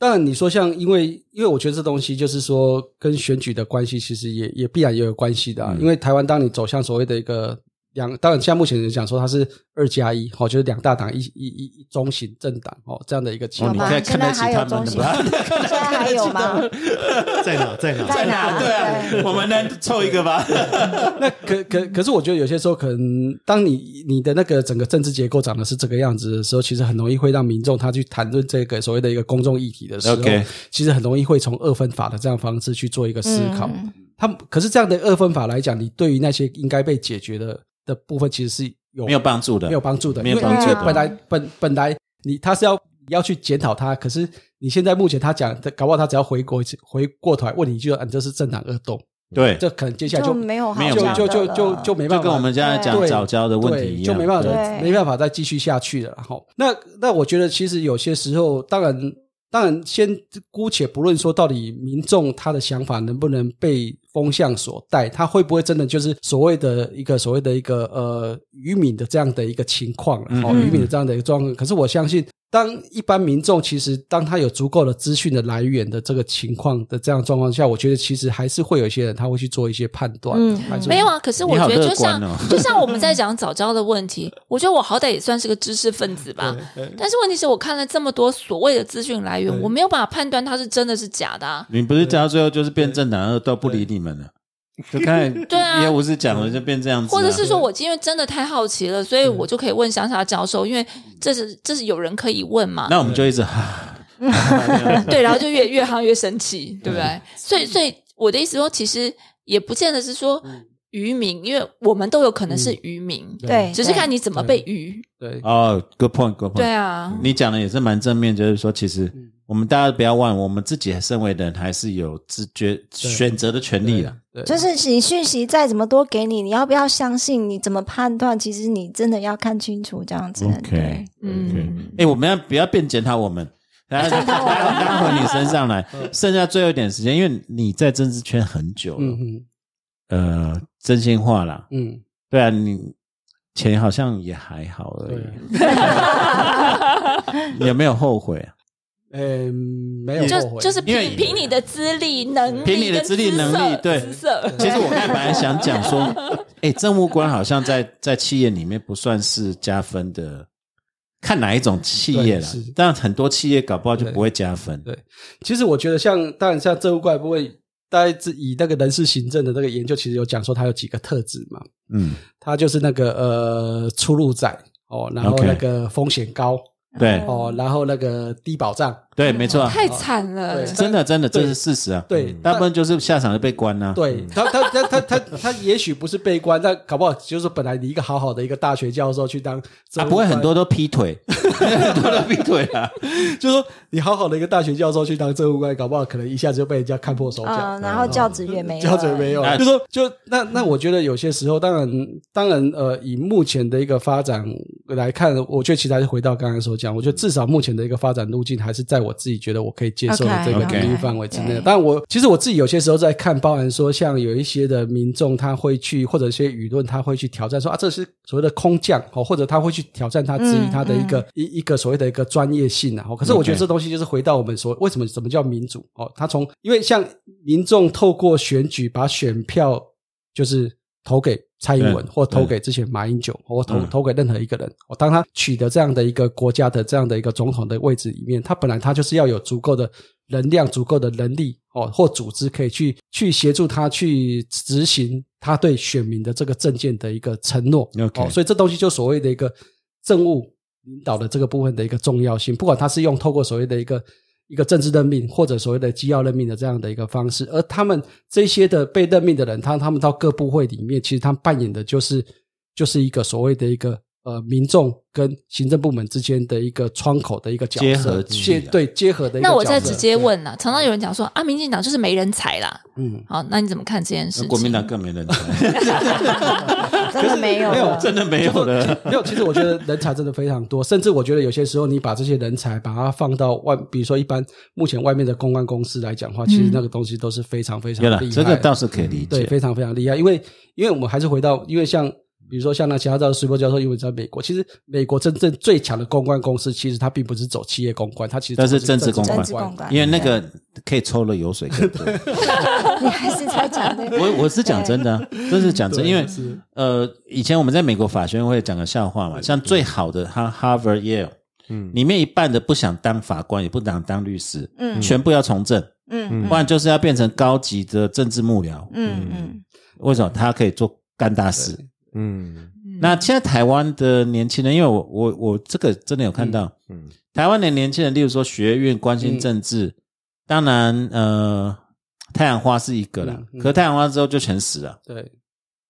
当然，你说像因为因为我觉得这东西就是说跟选举的关系，其实也也必然也有关系的啊。嗯因为台湾当你走向所谓的一个两，当然现在目前人讲说它是二加一，哦，就是两大党一一一一中型政党哦这样的一个情哦，况。你吗可以看得起现在还有他们的中吧？现在还有吗？在哪？在哪？在哪？对啊，我们能凑一个吧？那可可可是，我觉得有些时候可能，当你你的那个整个政治结构长得是这个样子的时候，其实很容易会让民众他去谈论这个所谓的一个公众议题的时候其实很容易会从二分法的这样方式去做一个思考。嗯他们可是这样的二分法来讲，你对于那些应该被解决的的部分，其实是有没有帮助的，没有帮助的，没有因为帮助的本来本本来你他是要你要去检讨他，可是你现在目前他讲，搞不好他只要回国回过头来问你一句，啊你这是政党恶斗，对，这可能接下来就就没有好没有就就就就就没办法，就跟我们家讲早教的问题一样，就没办法没办法再继续下去了。然后，那那我觉得其实有些时候，当然当然先姑且不论说到底民众他的想法能不能被风向所带，他会不会真的就是所谓的一个所谓的一个呃渔民的这样的一个情况，好哦，渔民的这样的一个状况。可是我相信。当一般民众其实当他有足够的资讯的来源的这个情况的这样状况下，我觉得其实还是会有一些人他会去做一些判断。嗯没有啊，可是我觉得就像、哦就像我们在讲早教的问题，我觉得我好歹也算是个知识分子吧。但是问题是我看了这么多所谓的资讯来源，我没有办法判断它是真的是假的啊。你不是讲到最后就是变政党二都不理你们了，就看 对啊。业务是讲了就变这样子啊，或者是说我因为真的太好奇了，所以我就可以问乡下教授，因为这是这是有人可以问嘛。那我们就一直哈，对，然后就越越夯越生气，对。不对？所以，所以我的意思说，其实也不见得是说渔民，因为我们都有可能是渔民，对，只是看你怎么被渔。对。哦，good point，good point，对啊，你讲的也是蛮正面，就是说，其实我们大家不要忘，我们自己身为人还是有自觉选择的权利的。对，就是你讯息再怎么多给你，你要不要相信？你怎么判断？其实你真的要看清楚这样子。OK，嗯，哎，我们要不要变检讨我们？然后拉回你身上来，剩下最后一点时间，因为你在政治圈很久了，嗯呃，真心话啦，嗯嗯，对啊，你钱好像也还好而已，你有没有后悔啊？嗯，没有就后悔，就是因为凭凭你的资历能力，凭你的资历能力对色，其实我刚才本来想讲说，哎，政务官好像在在企业里面不算是加分的，看哪一种企业啦对是。但很多企业搞不好就不会加分。对其实我觉得像，当然像政务官不会，大家以那个人事行政的那个研究，其实有讲说它有几个特质嘛，嗯，它就是那个呃出入窄哦，然后那个风险高对。哦，然后那个低保障，对，没错，太惨了。真的真的这是事实啊。对大部分就是下场就被关啊。对他，他他他他他也许不是被关，但搞不好就是本来你一个好好的一个大学教授去当政啊，不会很多都劈腿，很多都劈腿啊。就是说你好好的一个大学教授去当政务官，搞不好可能一下子就被人家看破手脚。嗯，然后教职也没有，教职没有，哎就说就那那我觉得有些时候，当然当然呃，以目前的一个发展来看，我觉得其实还是回到刚才所讲，我觉得至少目前的一个发展路径还是在我自己觉得我可以接受的这个领域范围之内对的。当然我其实我自己有些时候在看，包含说像有一些的民众他会去或者一些舆论他会去挑战说啊，这是所谓的空降哦，或者他会去挑战他质疑嗯他的一个、一一个所谓的一个专业性啊。哦可是我觉得这东西就是回到我们说为什么什么叫民主哦，他从因为像民众透过选举把选票就是投给蔡英文或投给之前马英九或投嗯。投给任何一个人，哦，当他取得这样的一个国家的这样的一个总统的位置里面，他本来他就是要有足够的能量、足够的能力哦或组织可以去去协助他去执行他对选民的这个政见的一个承诺。哦，所以这东西就所谓的一个政务领导的这个部分的一个重要性，不管他是用透过所谓的一个一个政治任命或者所谓的机要任命的这样的一个方式，而他们这些的被任命的人，他他们到各部会里面，其实他们扮演的就是就是一个所谓的一个呃民众跟行政部门之间的一个窗口的一个角色，结合器啊接对结合的一个。那我再直接问了，常常有人讲说啊，民进党就是没人才啦。嗯，好，那你怎么看这件事情？国民党更没人才，真的没有没有真的没有了。没有，其实我觉得人才真的非常多，甚至我觉得有些时候你把这些人才把它放到外，比如说一般目前外面的公关公司来讲的话，其实那个东西都是非常非常厉害，的。这个倒是可以理解对，解。非常非常厉害。因为因为我们还是回到，因为像比如说像那其他教授、苏波教授，因为在美国，其实美国真正最强的公关公司，其实它并不是走企业公关，它其实但是政治公关。公关，因为那个可以抽了油水更多。你还是在讲的，我我是讲真的、啊，这是讲真，因为呃，以前我们在美国法学院会讲个笑话嘛，像最好的哈 Harvard Yale，嗯。里面一半的不想当法官，也不想当律师，嗯。全部要从政，嗯不然就是要变成高级的政治幕僚。嗯嗯，为什么？他可以做干大事？嗯。那现在台湾的年轻人，因为我我我这个真的有看到，嗯台湾的年轻人，例如说学院关心政治，当然呃，太阳花是一个啦，嗯嗯。可太阳花之后就全死了。对。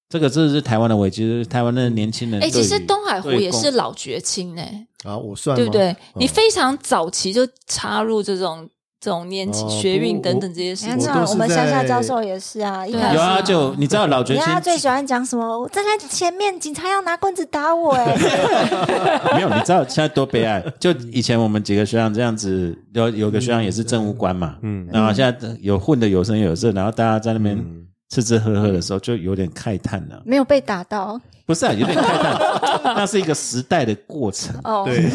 这个这是台湾的危机，就是台湾的年轻人哎。其实东海湖也是老绝青呢、啊，我算对不对？你哦非常早期就插入这种这种年轻哦学运等等这些事情你看，这，我都是我们乡下在教授也是啊，一对开始有啊，就你知道老绝青你看他最喜欢讲什么？我站在前面，警察要拿棍子打我、哎，没有？你知道现在多悲哀？就以前我们几个学长这样子，有有个学长也是政务官嘛，嗯然后现在有混的有声有色，然后大家在那边嗯吃吃喝喝的时候，就有点慨叹了。没有被打到不是啊，有点慨叹，那是一个时代的过程。哦。对，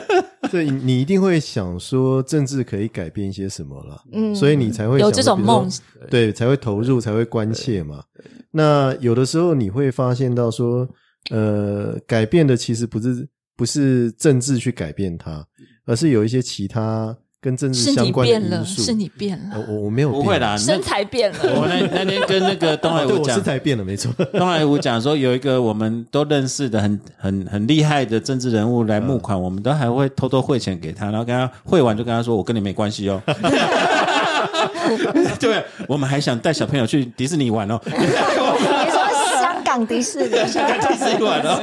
对，你你一定会想说政治可以改变一些什么了，嗯所以你才会有这种梦对，才会投入，才会关切嘛。那有的时候你会发现到说，呃，改变的其实不是不是政治去改变它，而是有一些其他跟政治是你相关的。是你变了，呃我我没有变不会啦，身材变了我了。那那天跟那个东海 对我武讲身，材变了，没错。东海武讲说有一个我们都认识的很很很厉害的政治人物来募款，我们都还会偷偷汇钱给他，然后跟他汇完就跟他说我跟你没关系哦。对，我们还想带小朋友去迪士尼玩哦，你说香港迪士尼，香港迪士尼玩哦。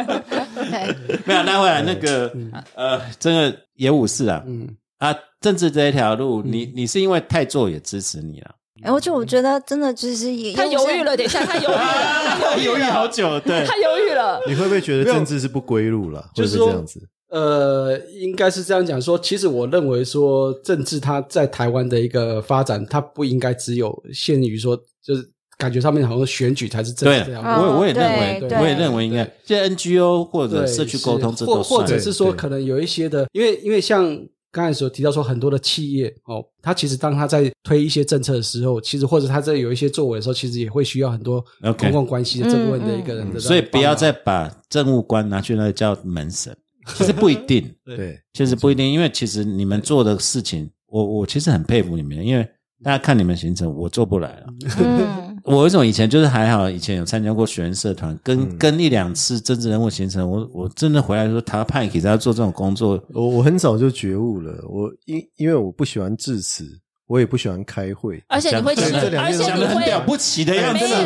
对没有，那后来那个呃，真的也武士啊，嗯啊，政治这一条路，你你是因为太做也支持你了，哎，我就我觉得真的就是也他犹豫，了，等一下，他犹豫了，犹豫好久，对 他犹豫了。你会不会觉得政治是不归路了？就是这样子？呃，应该是这样讲说，其实我认为说政治它在台湾的一个发展，它不应该只有限于说，就是感觉上面好像选举才是政对治这样。哦我我也认为，对我也认为应该，现在 NGO 或者，社区沟通这是或或者是说，可能有一些的，因为因为像刚才所提到说很多的企业哦，它其实当它在推一些政策的时候，其实或者它在有一些作为的时候，其实也会需要很多公共关系的这部分的一个人的，所以不要再把政务官拿去那里叫门神，其实不一定，对，其实不一定，因为其实你们做的事情，我我其实很佩服你们，因为大家看你们行程，我做不来了。嗯，我有一种以前就是还好，以前有参加过学员社团，跟、跟一两次政治人物行程，我我真的回来说，他派给他做这种工作，我我很早就觉悟了，我因因为我不喜欢致辞，我也不喜欢开会，而且你会吃，而且你会了不起的样子。没有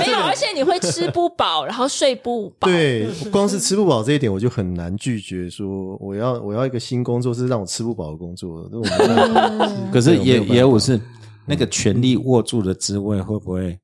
没有，而且你会吃不饱，然后睡不饱。对，光是吃不饱这一点，我就很难拒绝说我要我要一个新工作是让我吃不饱的工作，可是也也我是那个权力握住的滋味，会不会？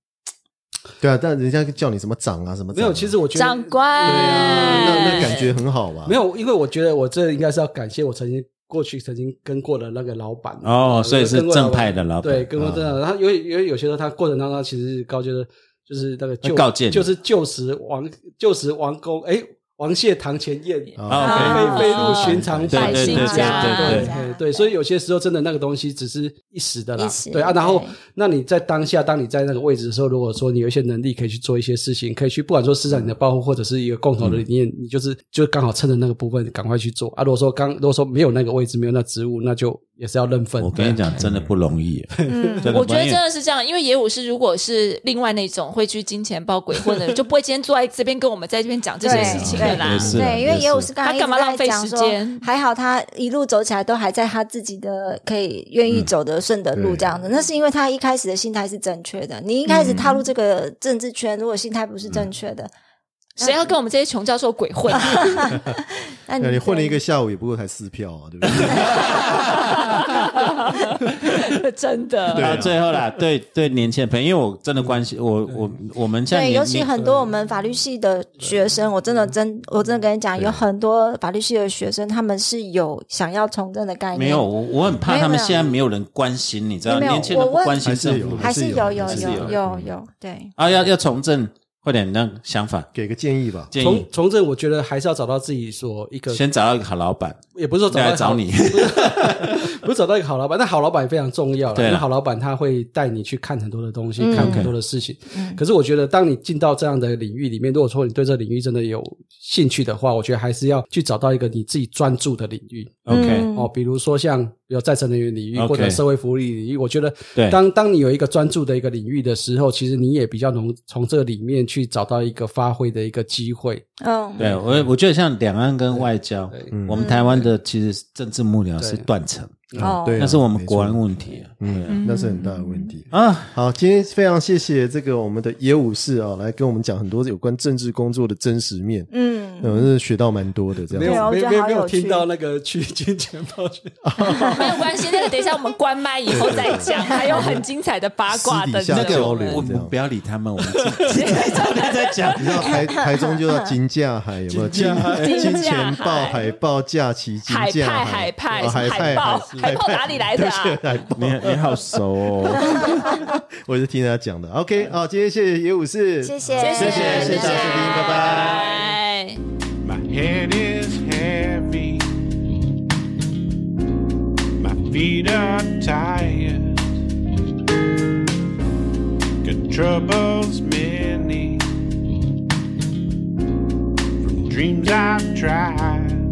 对啊，但人家叫你什么长啊什么没有，其实我觉得长官，对啊，那那感觉很好吧？没有，因为我觉得我这应该是要感谢我曾经过去曾经跟过的那个老板。哦所以是正派的老板。对，跟过正派的。他因为因为有些时候他过程当中，其实是告诫的，就是那个旧告诫就是旧时王旧时王公，哎，王谢堂前燕，啊飞飞入寻常百姓对对家对对对对，所以有些时候真的那个东西只是一时的啦对啊。然后，那你在当下，当你在那个位置的时候，如果说你有一些能力可以去做一些事情，可以去不管说施展你的抱负，或者是一个共同的理念，你就是就刚好趁着那个部分赶快去做啊。如果说刚如果说没有那个位置，没有那职务，那就也是要认份。我跟你讲，真的不容易。嗯 我觉得真的是这样，因为野武士如果是另外那种会去金钱抱鬼混的人，就不会今天坐在这边跟我们在这边讲这些事情对，因为也是野武是刚才他干嘛一直在浪费时讲说间还好他一路走起来都还在他自己的可以愿意走的顺的路这样子，那是因为他一开始的心态是正确的。你一开始踏入这个政治圈，如果心态不是正确的，谁要跟我们这些穷教授鬼混？那那你混了一个下午，也不过才四票啊，对不对？真的，啊。最后啦，对对年轻的朋友，因为我真的关系，我我我们现在对，年尤其很多我们法律系的学生，我真的真我真的跟你讲，有很多法律系的学生，他们是有想要从政的概念，没有，我我很怕他们现在没有人关心，你知道，没有年轻人不关心政府还是有有有有有对。啊，要要从政，快点那想法。给个建议吧。建议，从从政，我觉得还是要找到自己所一个，先找到一个好老板，也不是说找来找你。不是找到一个好老板，但好老板非常重要了。对啦因为好老板他会带你去看很多的东西，嗯看很多的事情。可是我觉得，当你进到这样的领域里面，如果说你对这个领域真的有兴趣的话，我觉得还是要去找到一个你自己专注的领域。OK，嗯哦，比如说像比如再生能源领域或者社会福利领域，我觉得对当当你有一个专注的一个领域的时候，其实你也比较能从这里面去找到一个发挥的一个机会。嗯，对我我觉得像两岸跟外交，我们台湾的其实政治幕僚是断层，哦。对啊，那是我们国安问题啊。嗯，那是很大的问题。啊。好，今天非常谢谢这个我们的野武士啊，来跟我们讲很多有关政治工作的真实面，嗯，嗯，学到蛮多的。这样。子对啊我觉得有没有没有听到那个去金钱豹去。没有关系，那个等一下我们关麦以后再讲，还有很精彩的八卦等私底下着我交流们。我们不要理他们，我们自己在讲。你知道台台中就要金价海有没有？金金金钱豹海海豹假期金海。派海派哦海派豹海报哪里来的你你好熟哦，我是听他讲的。OK，好，今天谢谢野武士，谢谢谢谢谢谢拜拜拜。My head is heavy. My feet are tired. Got troubles many from dreams I've tried.